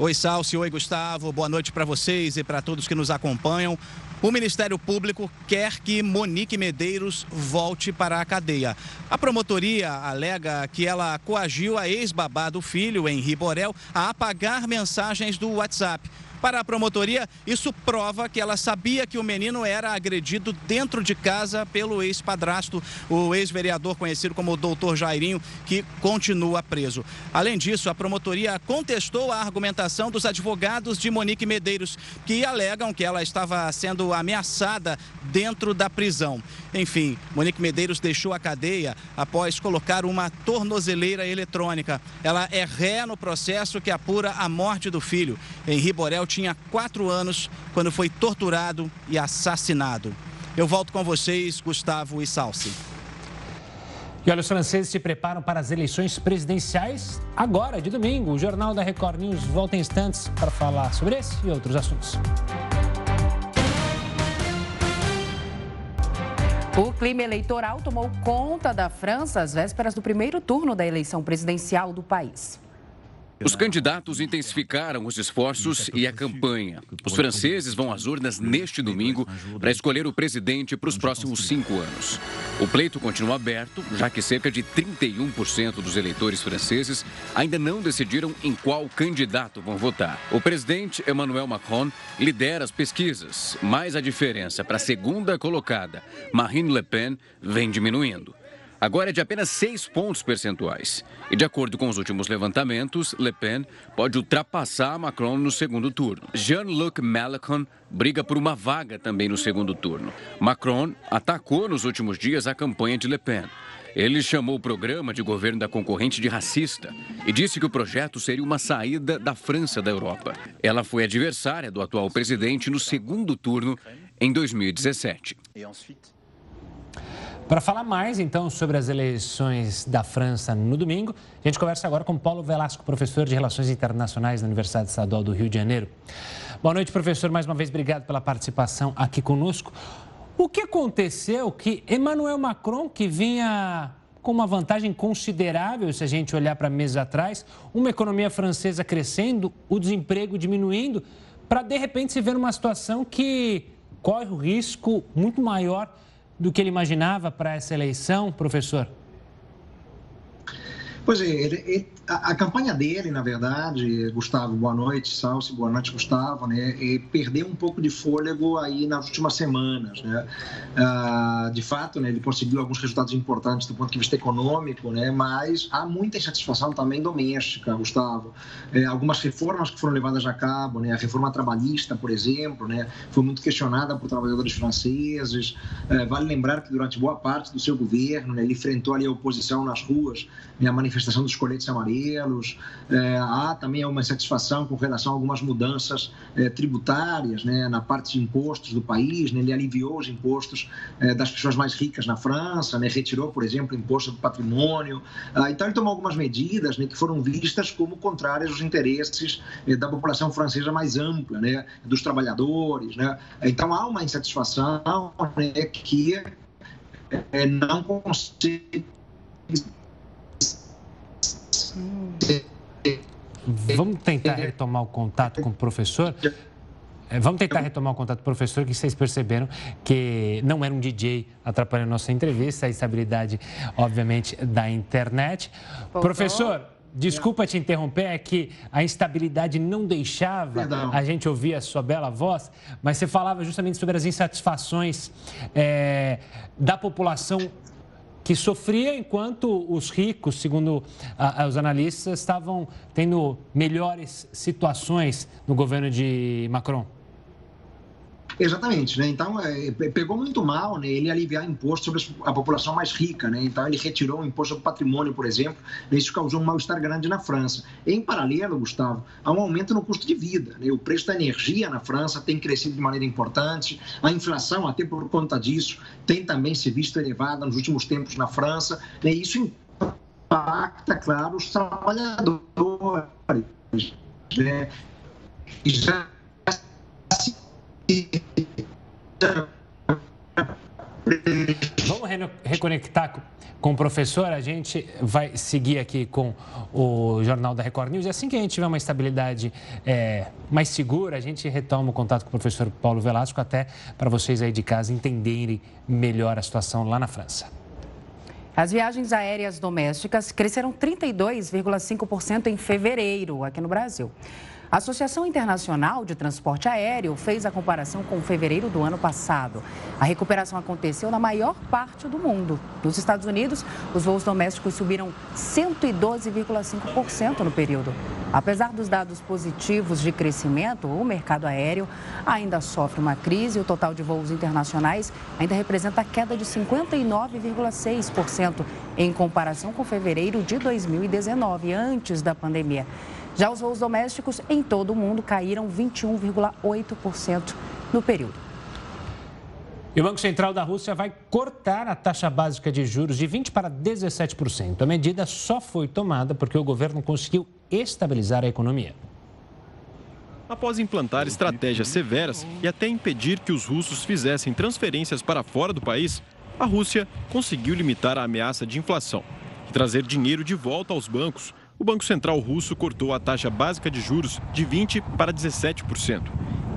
Oi, Salsi. Oi, Gustavo. Boa noite para vocês e para todos que nos acompanham. O Ministério Público quer que Monique Medeiros volte para a cadeia. A promotoria alega que ela coagiu a ex-babá do filho, Henri Borel, a apagar mensagens do WhatsApp. Para a promotoria, isso prova que ela sabia que o menino era agredido dentro de casa pelo ex-padrasto, o ex-vereador conhecido como Doutor Jairinho, que continua preso. Além disso, a promotoria contestou a argumentação dos advogados de Monique Medeiros, que alegam que ela estava sendo ameaçada dentro da prisão. Enfim, Monique Medeiros deixou a cadeia após colocar uma tornozeleira eletrônica. Ela é ré no processo que apura a morte do filho. Henri Borel tinha quatro anos quando foi torturado e assassinado. Eu volto com vocês, Gustavo e Salsi. E olha, os franceses se preparam para as eleições presidenciais agora, de domingo. O Jornal da Record News volta em instantes para falar sobre esse e outros assuntos. O clima eleitoral tomou conta da França às vésperas do primeiro turno da eleição presidencial do país. Os candidatos intensificaram os esforços e a campanha. Os franceses vão às urnas neste domingo para escolher o presidente para os próximos cinco anos. O pleito continua aberto, já que cerca de 31% dos eleitores franceses ainda não decidiram em qual candidato vão votar. O presidente Emmanuel Macron lidera as pesquisas, mas a diferença para a segunda colocada, Marine Le Pen, vem diminuindo agora é de apenas 6 pontos percentuais. E de acordo com os últimos levantamentos, Le Pen pode ultrapassar Macron no segundo turno. Jean-Luc Mélenchon briga por uma vaga também no segundo turno. Macron atacou nos últimos dias a campanha de Le Pen. Ele chamou o programa de governo da concorrente de racista e disse que o projeto seria uma saída da França da Europa. Ela foi adversária do atual presidente no segundo turno em 2017. Para falar mais, então, sobre as eleições da França no domingo, a gente conversa agora com Paulo Velasco, professor de Relações Internacionais da Universidade Estadual do Rio de Janeiro. Boa noite, professor. Mais uma vez, obrigado pela participação aqui conosco. O que aconteceu que Emmanuel Macron, que vinha com uma vantagem considerável, se a gente olhar para meses atrás, uma economia francesa crescendo, o desemprego diminuindo, para de repente se ver numa situação que corre o risco muito maior do que ele imaginava para essa eleição, professor? Pois é, ele, ele, a, a, campanha dele, na verdade, Gustavo, boa noite, Salsi, boa noite, Gustavo, né, perdeu um pouco de fôlego aí nas últimas semanas, né? Ah, de fato, né, ele conseguiu alguns resultados importantes do ponto de vista econômico, né, mas há muita insatisfação também doméstica, Gustavo. É, algumas reformas que foram levadas a cabo, né, a reforma trabalhista, por exemplo, né, foi muito questionada por trabalhadores franceses. É, vale lembrar que durante boa parte do seu governo, né, ele enfrentou ali a oposição nas ruas, né, a manifestação dos coletes amarelos. É, há também uma insatisfação com relação a algumas mudanças é, tributárias né, na parte de impostos do país. Né, ele aliviou os impostos é, das pessoas mais ricas na França, né, retirou, por exemplo, o imposto do patrimônio. Ah, então, ele tomou algumas medidas né, que foram vistas como contrárias aos interesses é, da população francesa mais ampla, né, dos trabalhadores. Né? Então, há uma insatisfação que é, não consegue Vamos tentar retomar o contato com o professor. É, vamos tentar retomar o contato com o professor, que vocês perceberam que não era um DJ atrapalhando a nossa entrevista, a estabilidade, obviamente, da internet. Voltou. Professor, desculpa te interromper, é que a instabilidade não deixava Perdão. a gente ouvir a sua bela voz, mas você falava justamente sobre as insatisfações é, da população que sofria enquanto os ricos, segundo a, os analistas, estavam tendo melhores situações no governo de Macron. Exatamente, né? Então, é, pegou muito mal né, ele aliviar imposto sobre a população mais rica, né? Então, ele retirou o imposto sobre patrimônio, por exemplo, isso causou um mal-estar grande na França. Em paralelo, Gustavo, há um aumento no custo de vida, né? O preço da energia na França tem crescido de maneira importante, a inflação, até por conta disso, tem também se visto elevada nos últimos tempos na França, né? Isso impacta, claro, os trabalhadores, né? Já Vamos reconectar com o professor. A gente vai seguir aqui com o Jornal da Record News. E assim que a gente tiver uma estabilidade é, mais segura, a gente retoma o contato com o professor Paulo Velasco, até para vocês aí de casa entenderem melhor a situação lá na França. As viagens aéreas domésticas cresceram 32,5% em fevereiro aqui no Brasil. A Associação Internacional de Transporte Aéreo fez a comparação com fevereiro do ano passado. A recuperação aconteceu na maior parte do mundo. Nos Estados Unidos, os voos domésticos subiram 112,5% no período. Apesar dos dados positivos de crescimento, o mercado aéreo ainda sofre uma crise. O total de voos internacionais ainda representa queda de 59,6% em comparação com fevereiro de 2019, antes da pandemia. Já os voos domésticos em todo o mundo caíram 21,8% no período. E o Banco Central da Rússia vai cortar a taxa básica de juros de 20% para 17%. A medida só foi tomada porque o governo conseguiu estabilizar a economia. Após implantar estratégias severas e até impedir que os russos fizessem transferências para fora do país, a Rússia conseguiu limitar a ameaça de inflação e trazer dinheiro de volta aos bancos, o Banco Central russo cortou a taxa básica de juros de 20% para 17%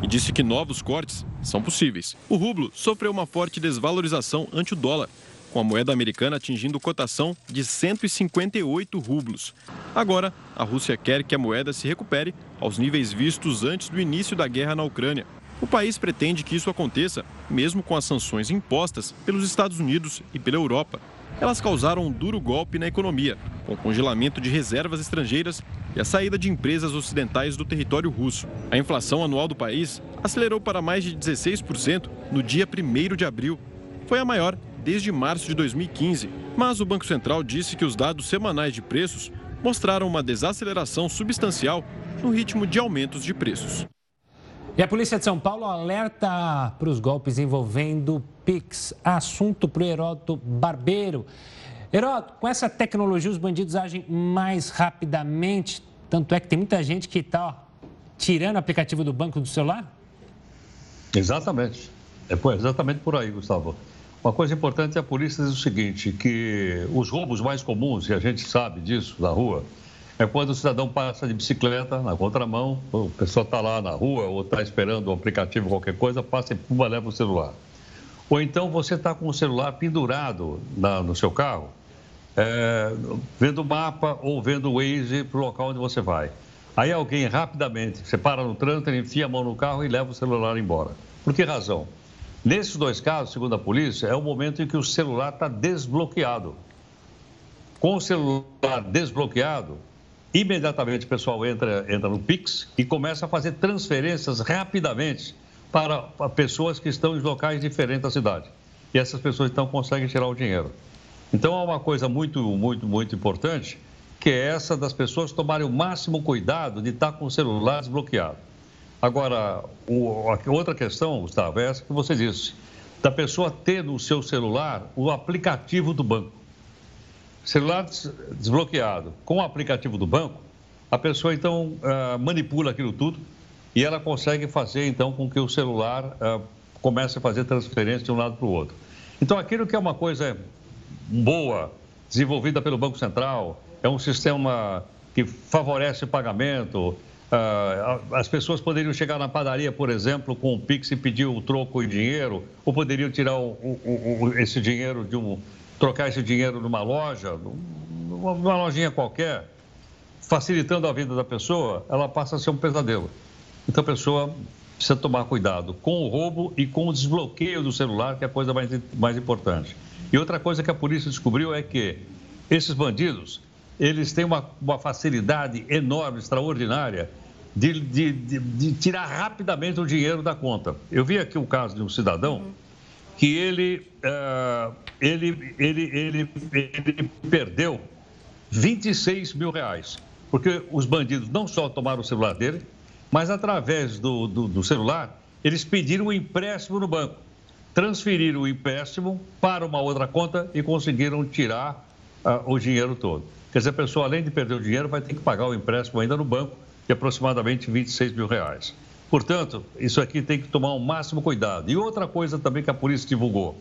e disse que novos cortes são possíveis. O rublo sofreu uma forte desvalorização ante o dólar, com a moeda americana atingindo cotação de 158 rublos. Agora, a Rússia quer que a moeda se recupere aos níveis vistos antes do início da guerra na Ucrânia. O país pretende que isso aconteça, mesmo com as sanções impostas pelos Estados Unidos e pela Europa elas causaram um duro golpe na economia, com o congelamento de reservas estrangeiras e a saída de empresas ocidentais do território russo. A inflação anual do país acelerou para mais de 16% no dia 1 de abril. Foi a maior desde março de 2015, mas o Banco Central disse que os dados semanais de preços mostraram uma desaceleração substancial no ritmo de aumentos de preços. E a Polícia de São Paulo alerta para os golpes envolvendo Pix. Assunto para o Heródoto Barbeiro. Heródoto, com essa tecnologia os bandidos agem mais rapidamente. Tanto é que tem muita gente que está tirando o aplicativo do banco do celular? Exatamente. É exatamente por aí, Gustavo. Uma coisa importante é a polícia dizer o seguinte, que os roubos mais comuns, e a gente sabe disso na rua, é quando o cidadão passa de bicicleta na contramão, o pessoal está lá na rua ou está esperando um aplicativo, qualquer coisa, passa e puma, leva o celular. Ou então você está com o celular pendurado na, no seu carro é, vendo o mapa ou vendo o Waze para o local onde você vai. Aí alguém rapidamente, você para no trânsito, enfia a mão no carro e leva o celular embora. Por que razão? Nesses dois casos, segundo a polícia, é o momento em que o celular está desbloqueado. Com o celular desbloqueado, imediatamente o pessoal entra, entra no Pix e começa a fazer transferências rapidamente para pessoas que estão em locais diferentes da cidade. E essas pessoas então conseguem tirar o dinheiro. Então é uma coisa muito, muito, muito importante, que é essa das pessoas tomarem o máximo cuidado de estar com o celular desbloqueado. Agora, o, a outra questão, Gustavo, é essa que você disse, da pessoa ter no seu celular o aplicativo do banco. Celular desbloqueado com o aplicativo do banco, a pessoa então uh, manipula aquilo tudo e ela consegue fazer então com que o celular uh, comece a fazer transferência de um lado para o outro. Então, aquilo que é uma coisa boa, desenvolvida pelo Banco Central, é um sistema que favorece o pagamento. Ah, as pessoas poderiam chegar na padaria, por exemplo, com o Pix e pedir o troco em dinheiro, ou poderiam tirar o, o, o, esse dinheiro de um. Trocar esse dinheiro numa loja, numa, numa lojinha qualquer, facilitando a vida da pessoa, ela passa a ser um pesadelo. Então a pessoa precisa tomar cuidado com o roubo e com o desbloqueio do celular, que é a coisa mais, mais importante. E outra coisa que a polícia descobriu é que esses bandidos, eles têm uma, uma facilidade enorme, extraordinária, de, de, de, de, tirar rapidamente o dinheiro da conta. Eu vi aqui o caso de um cidadão que ele, uh, ele, ele, ele, ele perdeu 26 mil reais, porque os bandidos não só tomaram o celular dele, mas através do, do, do celular, eles pediram um empréstimo no banco transferiram o empréstimo para uma outra conta e conseguiram tirar uh, o dinheiro todo. Quer dizer, a pessoa, além de perder o dinheiro, vai ter que pagar o empréstimo ainda no banco, de aproximadamente 26 mil reais. Portanto, isso aqui tem que tomar o máximo cuidado. E outra coisa também que a polícia divulgou.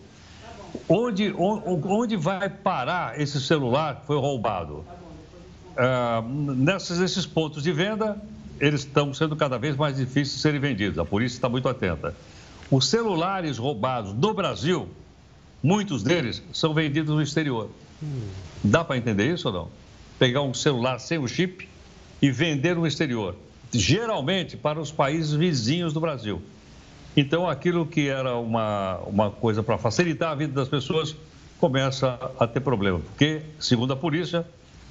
Onde, onde vai parar esse celular que foi roubado? Uh, nesses, pontos de venda, eles estão sendo cada vez mais difíceis de serem vendidos. A polícia está muito atenta. Os celulares roubados no Brasil, muitos deles são vendidos no exterior. Dá para entender isso ou não? Pegar um celular sem o chip e vender no exterior, geralmente para os países vizinhos do Brasil. Então, aquilo que era uma, uma coisa para facilitar a vida das pessoas começa a ter problema, porque, segundo a polícia,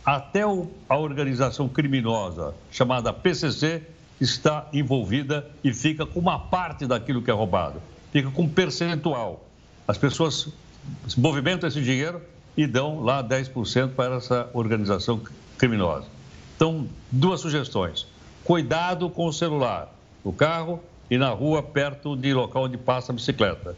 até o, a organização criminosa chamada PCC está envolvida e fica com uma parte daquilo que é roubado, fica com um percentual. As pessoas movimentam esse dinheiro e dão lá 10% para essa organização criminosa. Então, duas sugestões. Cuidado com o celular no carro e na rua, perto de local onde passa a bicicleta.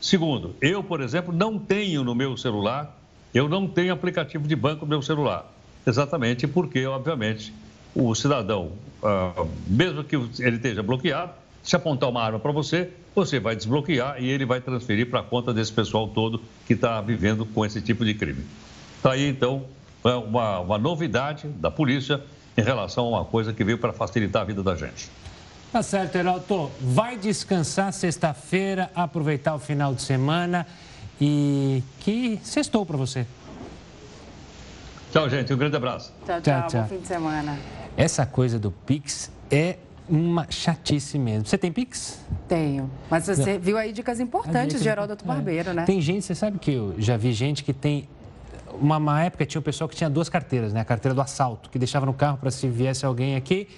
Segundo, eu, por exemplo, não tenho no meu celular, eu não tenho aplicativo de banco no meu celular. Exatamente porque, obviamente, o cidadão, ah, mesmo que ele esteja bloqueado, se apontar uma arma para você, você vai desbloquear e ele vai transferir para a conta desse pessoal todo que está vivendo com esse tipo de crime. Está aí, então, é uma, uma novidade da polícia em relação a uma coisa que veio para facilitar a vida da gente. Tá certo, Heraldo. Vai descansar sexta-feira, aproveitar o final de semana e que sextou para você. Tchau, gente. Um grande abraço. Tchau, tchau. tchau, tchau. Bom fim de semana. Essa coisa do Pix é uma chatice mesmo. Você tem Pix? Tenho. Mas você viu aí dicas importantes de Heródoto Barbeiro, é. né? Tem gente, você sabe que eu já vi gente que tem. Uma, uma época tinha um pessoal que tinha duas carteiras, né? A carteira do assalto, que deixava no carro para se viesse alguém aqui,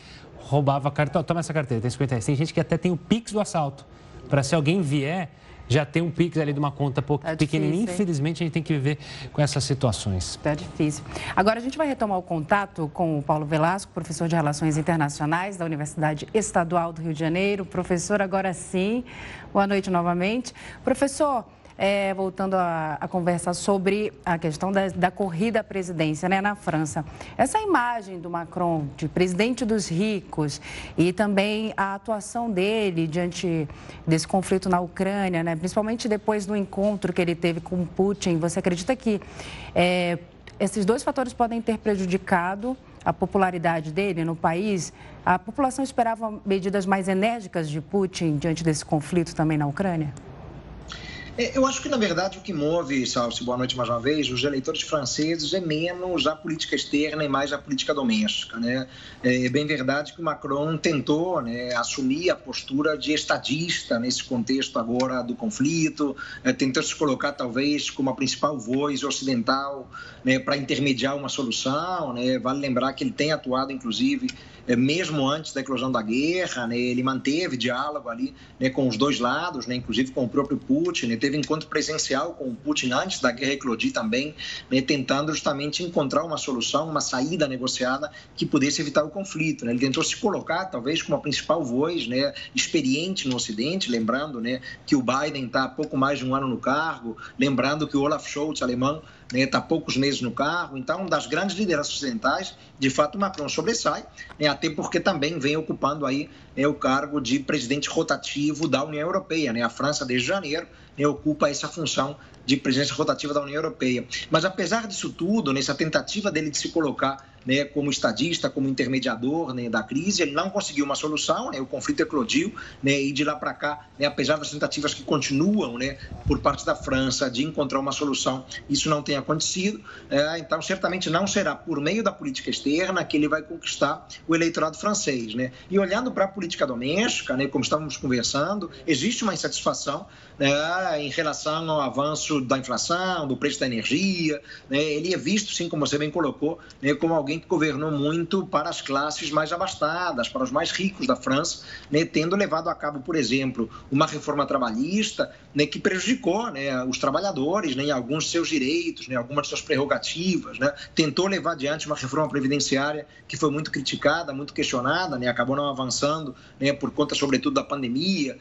roubava a carteira. Toma essa carteira, tem 50 reais. Tem gente que até tem o Pix do assalto. Para se alguém vier, já tem um Pix ali de uma conta tá pequenininha. Infelizmente, a gente tem que viver com essas situações. Está difícil. Agora, a gente vai retomar o contato com o Paulo Velasco, professor de Relações Internacionais da Universidade Estadual do Rio de Janeiro. Professor, agora sim, boa noite novamente. Professor, é, voltando a, a, conversar sobre a questão da, da, corrida à presidência né, na França. Essa imagem do Macron de presidente dos ricos e também a atuação dele diante desse conflito na Ucrânia, né, principalmente depois do encontro que ele teve com Putin, você acredita que é, esses dois fatores podem ter prejudicado a popularidade dele no país? A população esperava medidas mais enérgicas de Putin diante desse conflito também na Ucrânia? É, eu acho que, na verdade, o que move, Salsi, boa noite mais uma vez, os eleitores franceses é menos a política externa e mais a política doméstica. Né? É bem verdade que o Macron tentou né, assumir a postura de estadista nesse contexto agora do conflito, é, tentou se colocar, talvez, como a principal voz ocidental né, para intermediar uma solução. Né? Vale lembrar que ele tem atuado, inclusive, é, mesmo antes da eclosão da guerra, né, ele manteve diálogo ali né, com os dois lados, né, inclusive com o próprio Putin, né, teve encontro presencial com o Putin antes da guerra eclodir também, né, tentando justamente encontrar uma solução, uma saída negociada que pudesse evitar o conflito. Né. Ele tentou se colocar, talvez, como a principal voz né, experiente no Ocidente, lembrando né, que o Biden está há pouco mais de um ano no cargo, lembrando que o Olaf Scholz, alemão, está né, poucos meses no cargo. Então, das grandes lideranças ocidentais, de fato, Macron sobressai, né, até porque também vem ocupando aí né, o cargo de presidente rotativo da União Europeia. Né? A França, desde janeiro, né, ocupa essa função de presidência rotativa da União Europeia. Mas, apesar disso tudo, nessa tentativa dele de se colocar né, como estadista, como intermediador né, da crise. Ele não conseguiu uma solução, né, o conflito eclodiu, né, e de lá para cá, né, apesar das tentativas que continuam né, por parte da França de encontrar uma solução, isso não tem acontecido. É, então, certamente não será por meio da política externa que ele vai conquistar o eleitorado francês. E olhando para a política doméstica, como estávamos conversando, existe uma insatisfação né, em relação ao avanço da inflação, do preço da energia. Né, ele é visto, sim, como você bem colocou, né, como alguém que governou muito para as classes mais abastadas, para os mais ricos da França, né, tendo levado a cabo, por exemplo, uma reforma trabalhista né, que prejudicou né, os trabalhadores em alguns de seus direitos, algumas de suas prerrogativas. Tentou levar adiante uma reforma previdenciária que foi muito criticada, muito questionada, acabou não avançando por conta, sobretudo, da pandemia.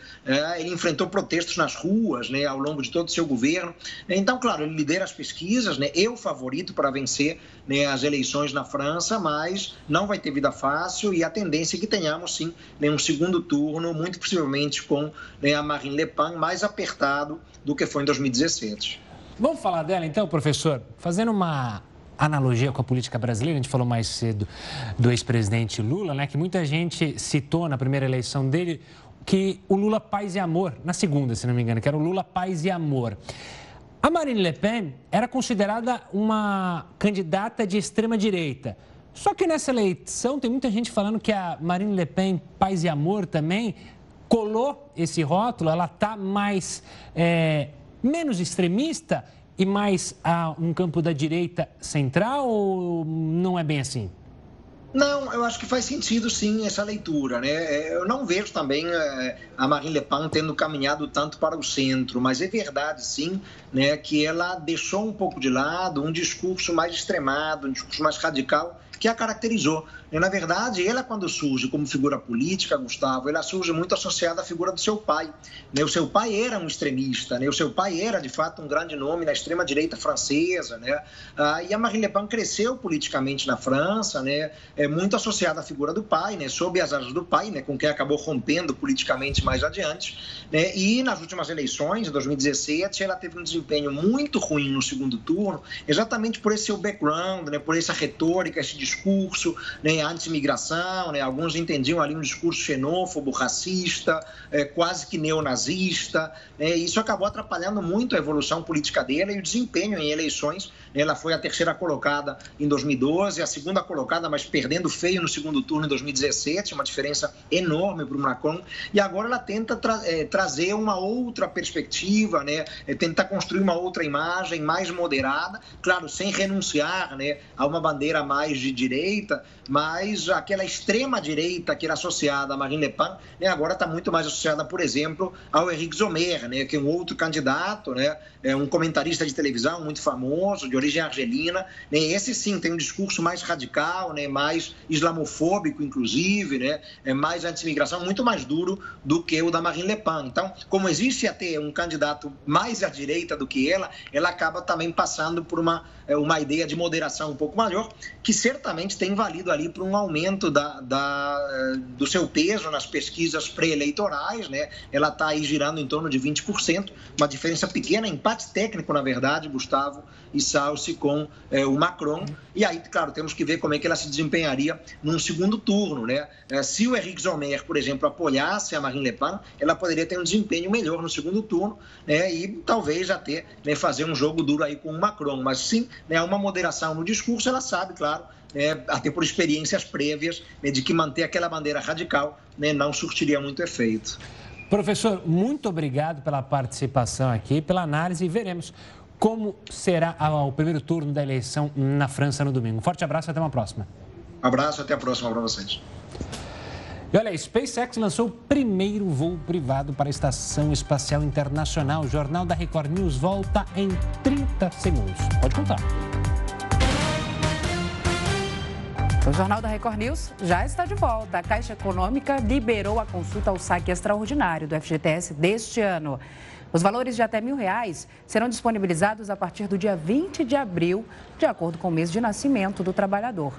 Ele enfrentou protestos nas ruas né, ao longo de todo o seu governo. Então, claro, ele lidera as pesquisas, né, é o favorito para vencer né, as eleições na França, mas não vai ter vida fácil e a tendência é que tenhamos, sim, né, um segundo turno, muito possivelmente com né, a Marine Le Pen mais apertado do que foi em 2017. Vamos falar dela então, professor? Fazendo uma analogia com a política brasileira, a gente falou mais cedo do ex-presidente Lula, né, que muita gente citou na primeira eleição dele que o Lula paz e amor, na segunda, se não me engano, que era o Lula paz e amor. A Marine Le Pen era considerada uma candidata de extrema direita. Só que nessa eleição tem muita gente falando que a Marine Le Pen, paz e amor também, colou esse rótulo, ela está mais é, menos extremista e mais a um campo da direita central ou não é bem assim? Não, eu acho que faz sentido sim essa leitura. Né? É, eu não vejo também é, a Marine Le Pen tendo caminhado tanto para o centro, mas é verdade sim né, que ela deixou um pouco de lado um discurso mais extremado, um discurso mais radical que a caracterizou. E, na verdade, ela, quando surge como figura política, Gustavo, ela surge muito associada à figura do seu pai. Né? O seu pai era um extremista, né? o seu pai era, de fato, um grande nome na extrema-direita francesa. Né? Ah, e a Marine Le Pen cresceu politicamente na França, né? é muito associada à figura do pai, né? sob as asas do pai, né? com quem acabou rompendo politicamente mais adiante. Né? E nas últimas eleições, em 2017, ela teve um desempenho muito ruim no segundo turno, exatamente por esse seu background, né? por essa retórica, esse discurso né, anti-imigração, né, alguns entendiam ali um discurso xenófobo, racista, é, quase que neonazista. Né, isso acabou atrapalhando muito a evolução política dele e o desempenho em eleições. Ela foi a terceira colocada em 2012, a segunda colocada, mas perdendo feio no segundo turno em 2017, uma diferença enorme para o Macron. E agora ela tenta tra é, trazer uma outra perspectiva, né, é, tentar construir uma outra imagem mais moderada, claro, sem renunciar né, a uma bandeira mais de direita, mas aquela extrema direita que era associada a Marine Le Pen, né, agora está muito mais associada, por exemplo, ao Henrique Zomer, né, que é um outro candidato, né, é um comentarista de televisão muito famoso, de origem argelina. Né, esse sim tem um discurso mais radical, né, mais islamofóbico, inclusive, né, é mais anti-imigração, muito mais duro do que o da Marine Le Pen. Então, como existe até um candidato mais à direita do que ela, ela acaba também passando por uma, é, uma ideia de moderação um pouco maior, que certamente tem valido ali para um aumento da, da, eh, do seu peso nas pesquisas pré-eleitorais, né? Ela está aí girando em torno de 20%, uma diferença pequena, empate técnico, na verdade, Gustavo e salse com é, o Macron. E aí, claro, temos que ver como é que ela se desempenharia num segundo turno. Né? É, se o Henrique Zomer, por exemplo, apoiasse a Marine Le Pen, ela poderia ter um desempenho melhor no segundo turno né? e talvez até né, fazer um jogo duro aí com o Macron. Mas sim, né, uma moderação no discurso, ela sabe, claro, né, até por experiências prévias, né, de que manter aquela bandeira radical né, não surtiria muito efeito. Professor, muito obrigado pela participação aqui, pela análise e veremos como será o primeiro turno da eleição na França no domingo. Forte abraço e até uma próxima. Abraço, até a próxima para vocês. E olha, a SpaceX lançou o primeiro voo privado para a Estação Espacial Internacional. O Jornal da Record News volta em 30 segundos. Pode contar. O Jornal da Record News já está de volta. A Caixa Econômica liberou a consulta ao saque extraordinário do FGTS deste ano. Os valores de até mil reais serão disponibilizados a partir do dia 20 de abril, de acordo com o mês de nascimento do trabalhador.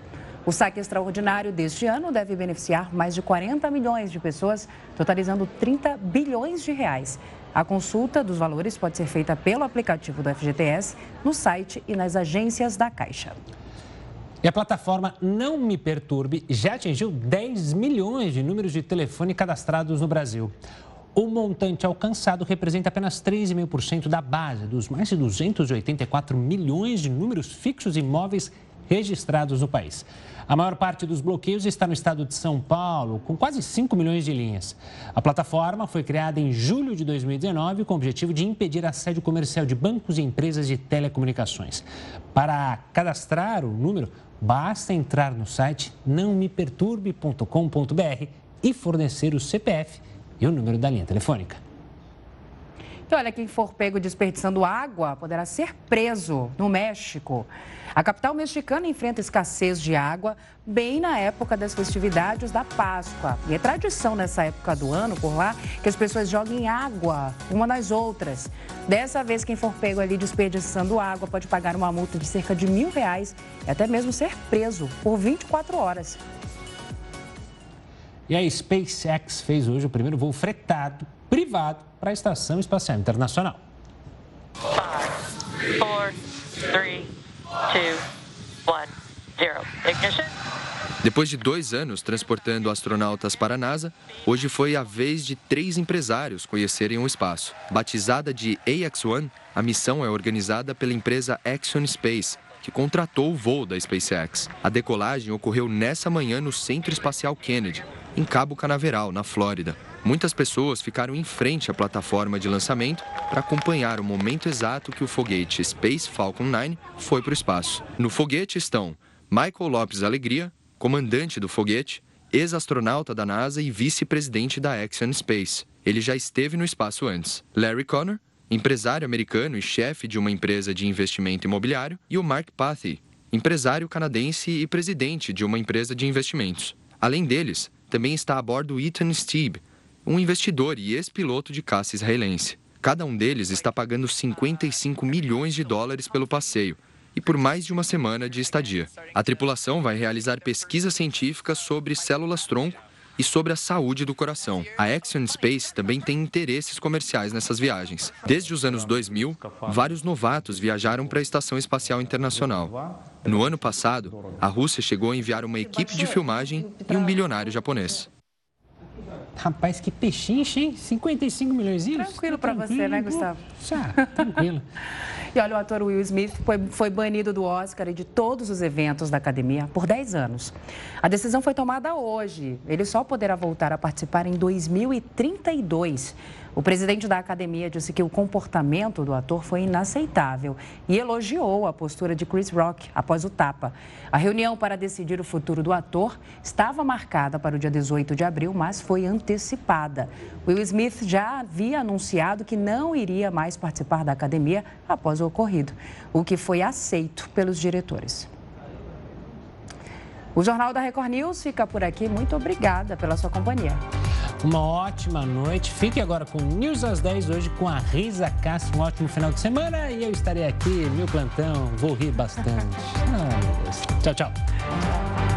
O saque extraordinário deste ano deve beneficiar mais de 40 milhões de pessoas, totalizando 30 bilhões de reais. A consulta dos valores pode ser feita pelo aplicativo do FGTS, no site e nas agências da Caixa. E a plataforma Não Me Perturbe já atingiu 10 milhões de números de telefone cadastrados no Brasil. O montante alcançado representa apenas 3,5% da base dos mais de 284 milhões de números fixos e móveis registrados no país. A maior parte dos bloqueios está no estado de São Paulo, com quase 5 milhões de linhas. A plataforma foi criada em julho de 2019 com o objetivo de impedir assédio comercial de bancos e empresas de telecomunicações. Para cadastrar o número, Basta entrar no site nãomeperturbe.com.br e fornecer o CPF e o número da linha telefônica. E olha, quem for pego desperdiçando água poderá ser preso no México. A capital mexicana enfrenta escassez de água bem na época das festividades da Páscoa. E é tradição nessa época do ano por lá que as pessoas joguem água uma nas outras. Dessa vez, quem for pego ali desperdiçando água pode pagar uma multa de cerca de mil reais e até mesmo ser preso por 24 horas. E a SpaceX fez hoje o primeiro voo fretado privado para a Estação Espacial Internacional. Five, four, three, depois de dois anos transportando astronautas para a NASA, hoje foi a vez de três empresários conhecerem o espaço. Batizada de AX-1, a missão é organizada pela empresa Axion Space, que contratou o voo da SpaceX. A decolagem ocorreu nessa manhã no Centro Espacial Kennedy, em Cabo Canaveral, na Flórida. Muitas pessoas ficaram em frente à plataforma de lançamento para acompanhar o momento exato que o foguete Space Falcon 9 foi para o espaço. No foguete estão Michael Lopes Alegria, comandante do foguete, ex-astronauta da NASA e vice-presidente da Axion Space. Ele já esteve no espaço antes. Larry Connor, empresário americano e chefe de uma empresa de investimento imobiliário, e o Mark Pathy, empresário canadense e presidente de uma empresa de investimentos. Além deles, também está a bordo Ethan Steeb, um investidor e ex-piloto de caça israelense. Cada um deles está pagando 55 milhões de dólares pelo passeio e por mais de uma semana de estadia. A tripulação vai realizar pesquisas científicas sobre células-tronco e sobre a saúde do coração. A Axion Space também tem interesses comerciais nessas viagens. Desde os anos 2000, vários novatos viajaram para a Estação Espacial Internacional. No ano passado, a Rússia chegou a enviar uma equipe de filmagem e um bilionário japonês. Rapaz, que pechinche, hein? 55 milhões. Tranquilo para você, né, Gustavo? Já, tranquilo. e olha, o ator Will Smith foi, foi banido do Oscar e de todos os eventos da academia por 10 anos. A decisão foi tomada hoje. Ele só poderá voltar a participar em 2032. O presidente da academia disse que o comportamento do ator foi inaceitável e elogiou a postura de Chris Rock após o tapa. A reunião para decidir o futuro do ator estava marcada para o dia 18 de abril, mas foi antecipada. Will Smith já havia anunciado que não iria mais participar da academia após o ocorrido, o que foi aceito pelos diretores. O Jornal da Record News fica por aqui. Muito obrigada pela sua companhia. Uma ótima noite. Fique agora com News às 10 hoje com a Risa Castro. Um ótimo final de semana e eu estarei aqui, meu plantão. Vou rir bastante. Ah, meu Deus. Tchau, tchau.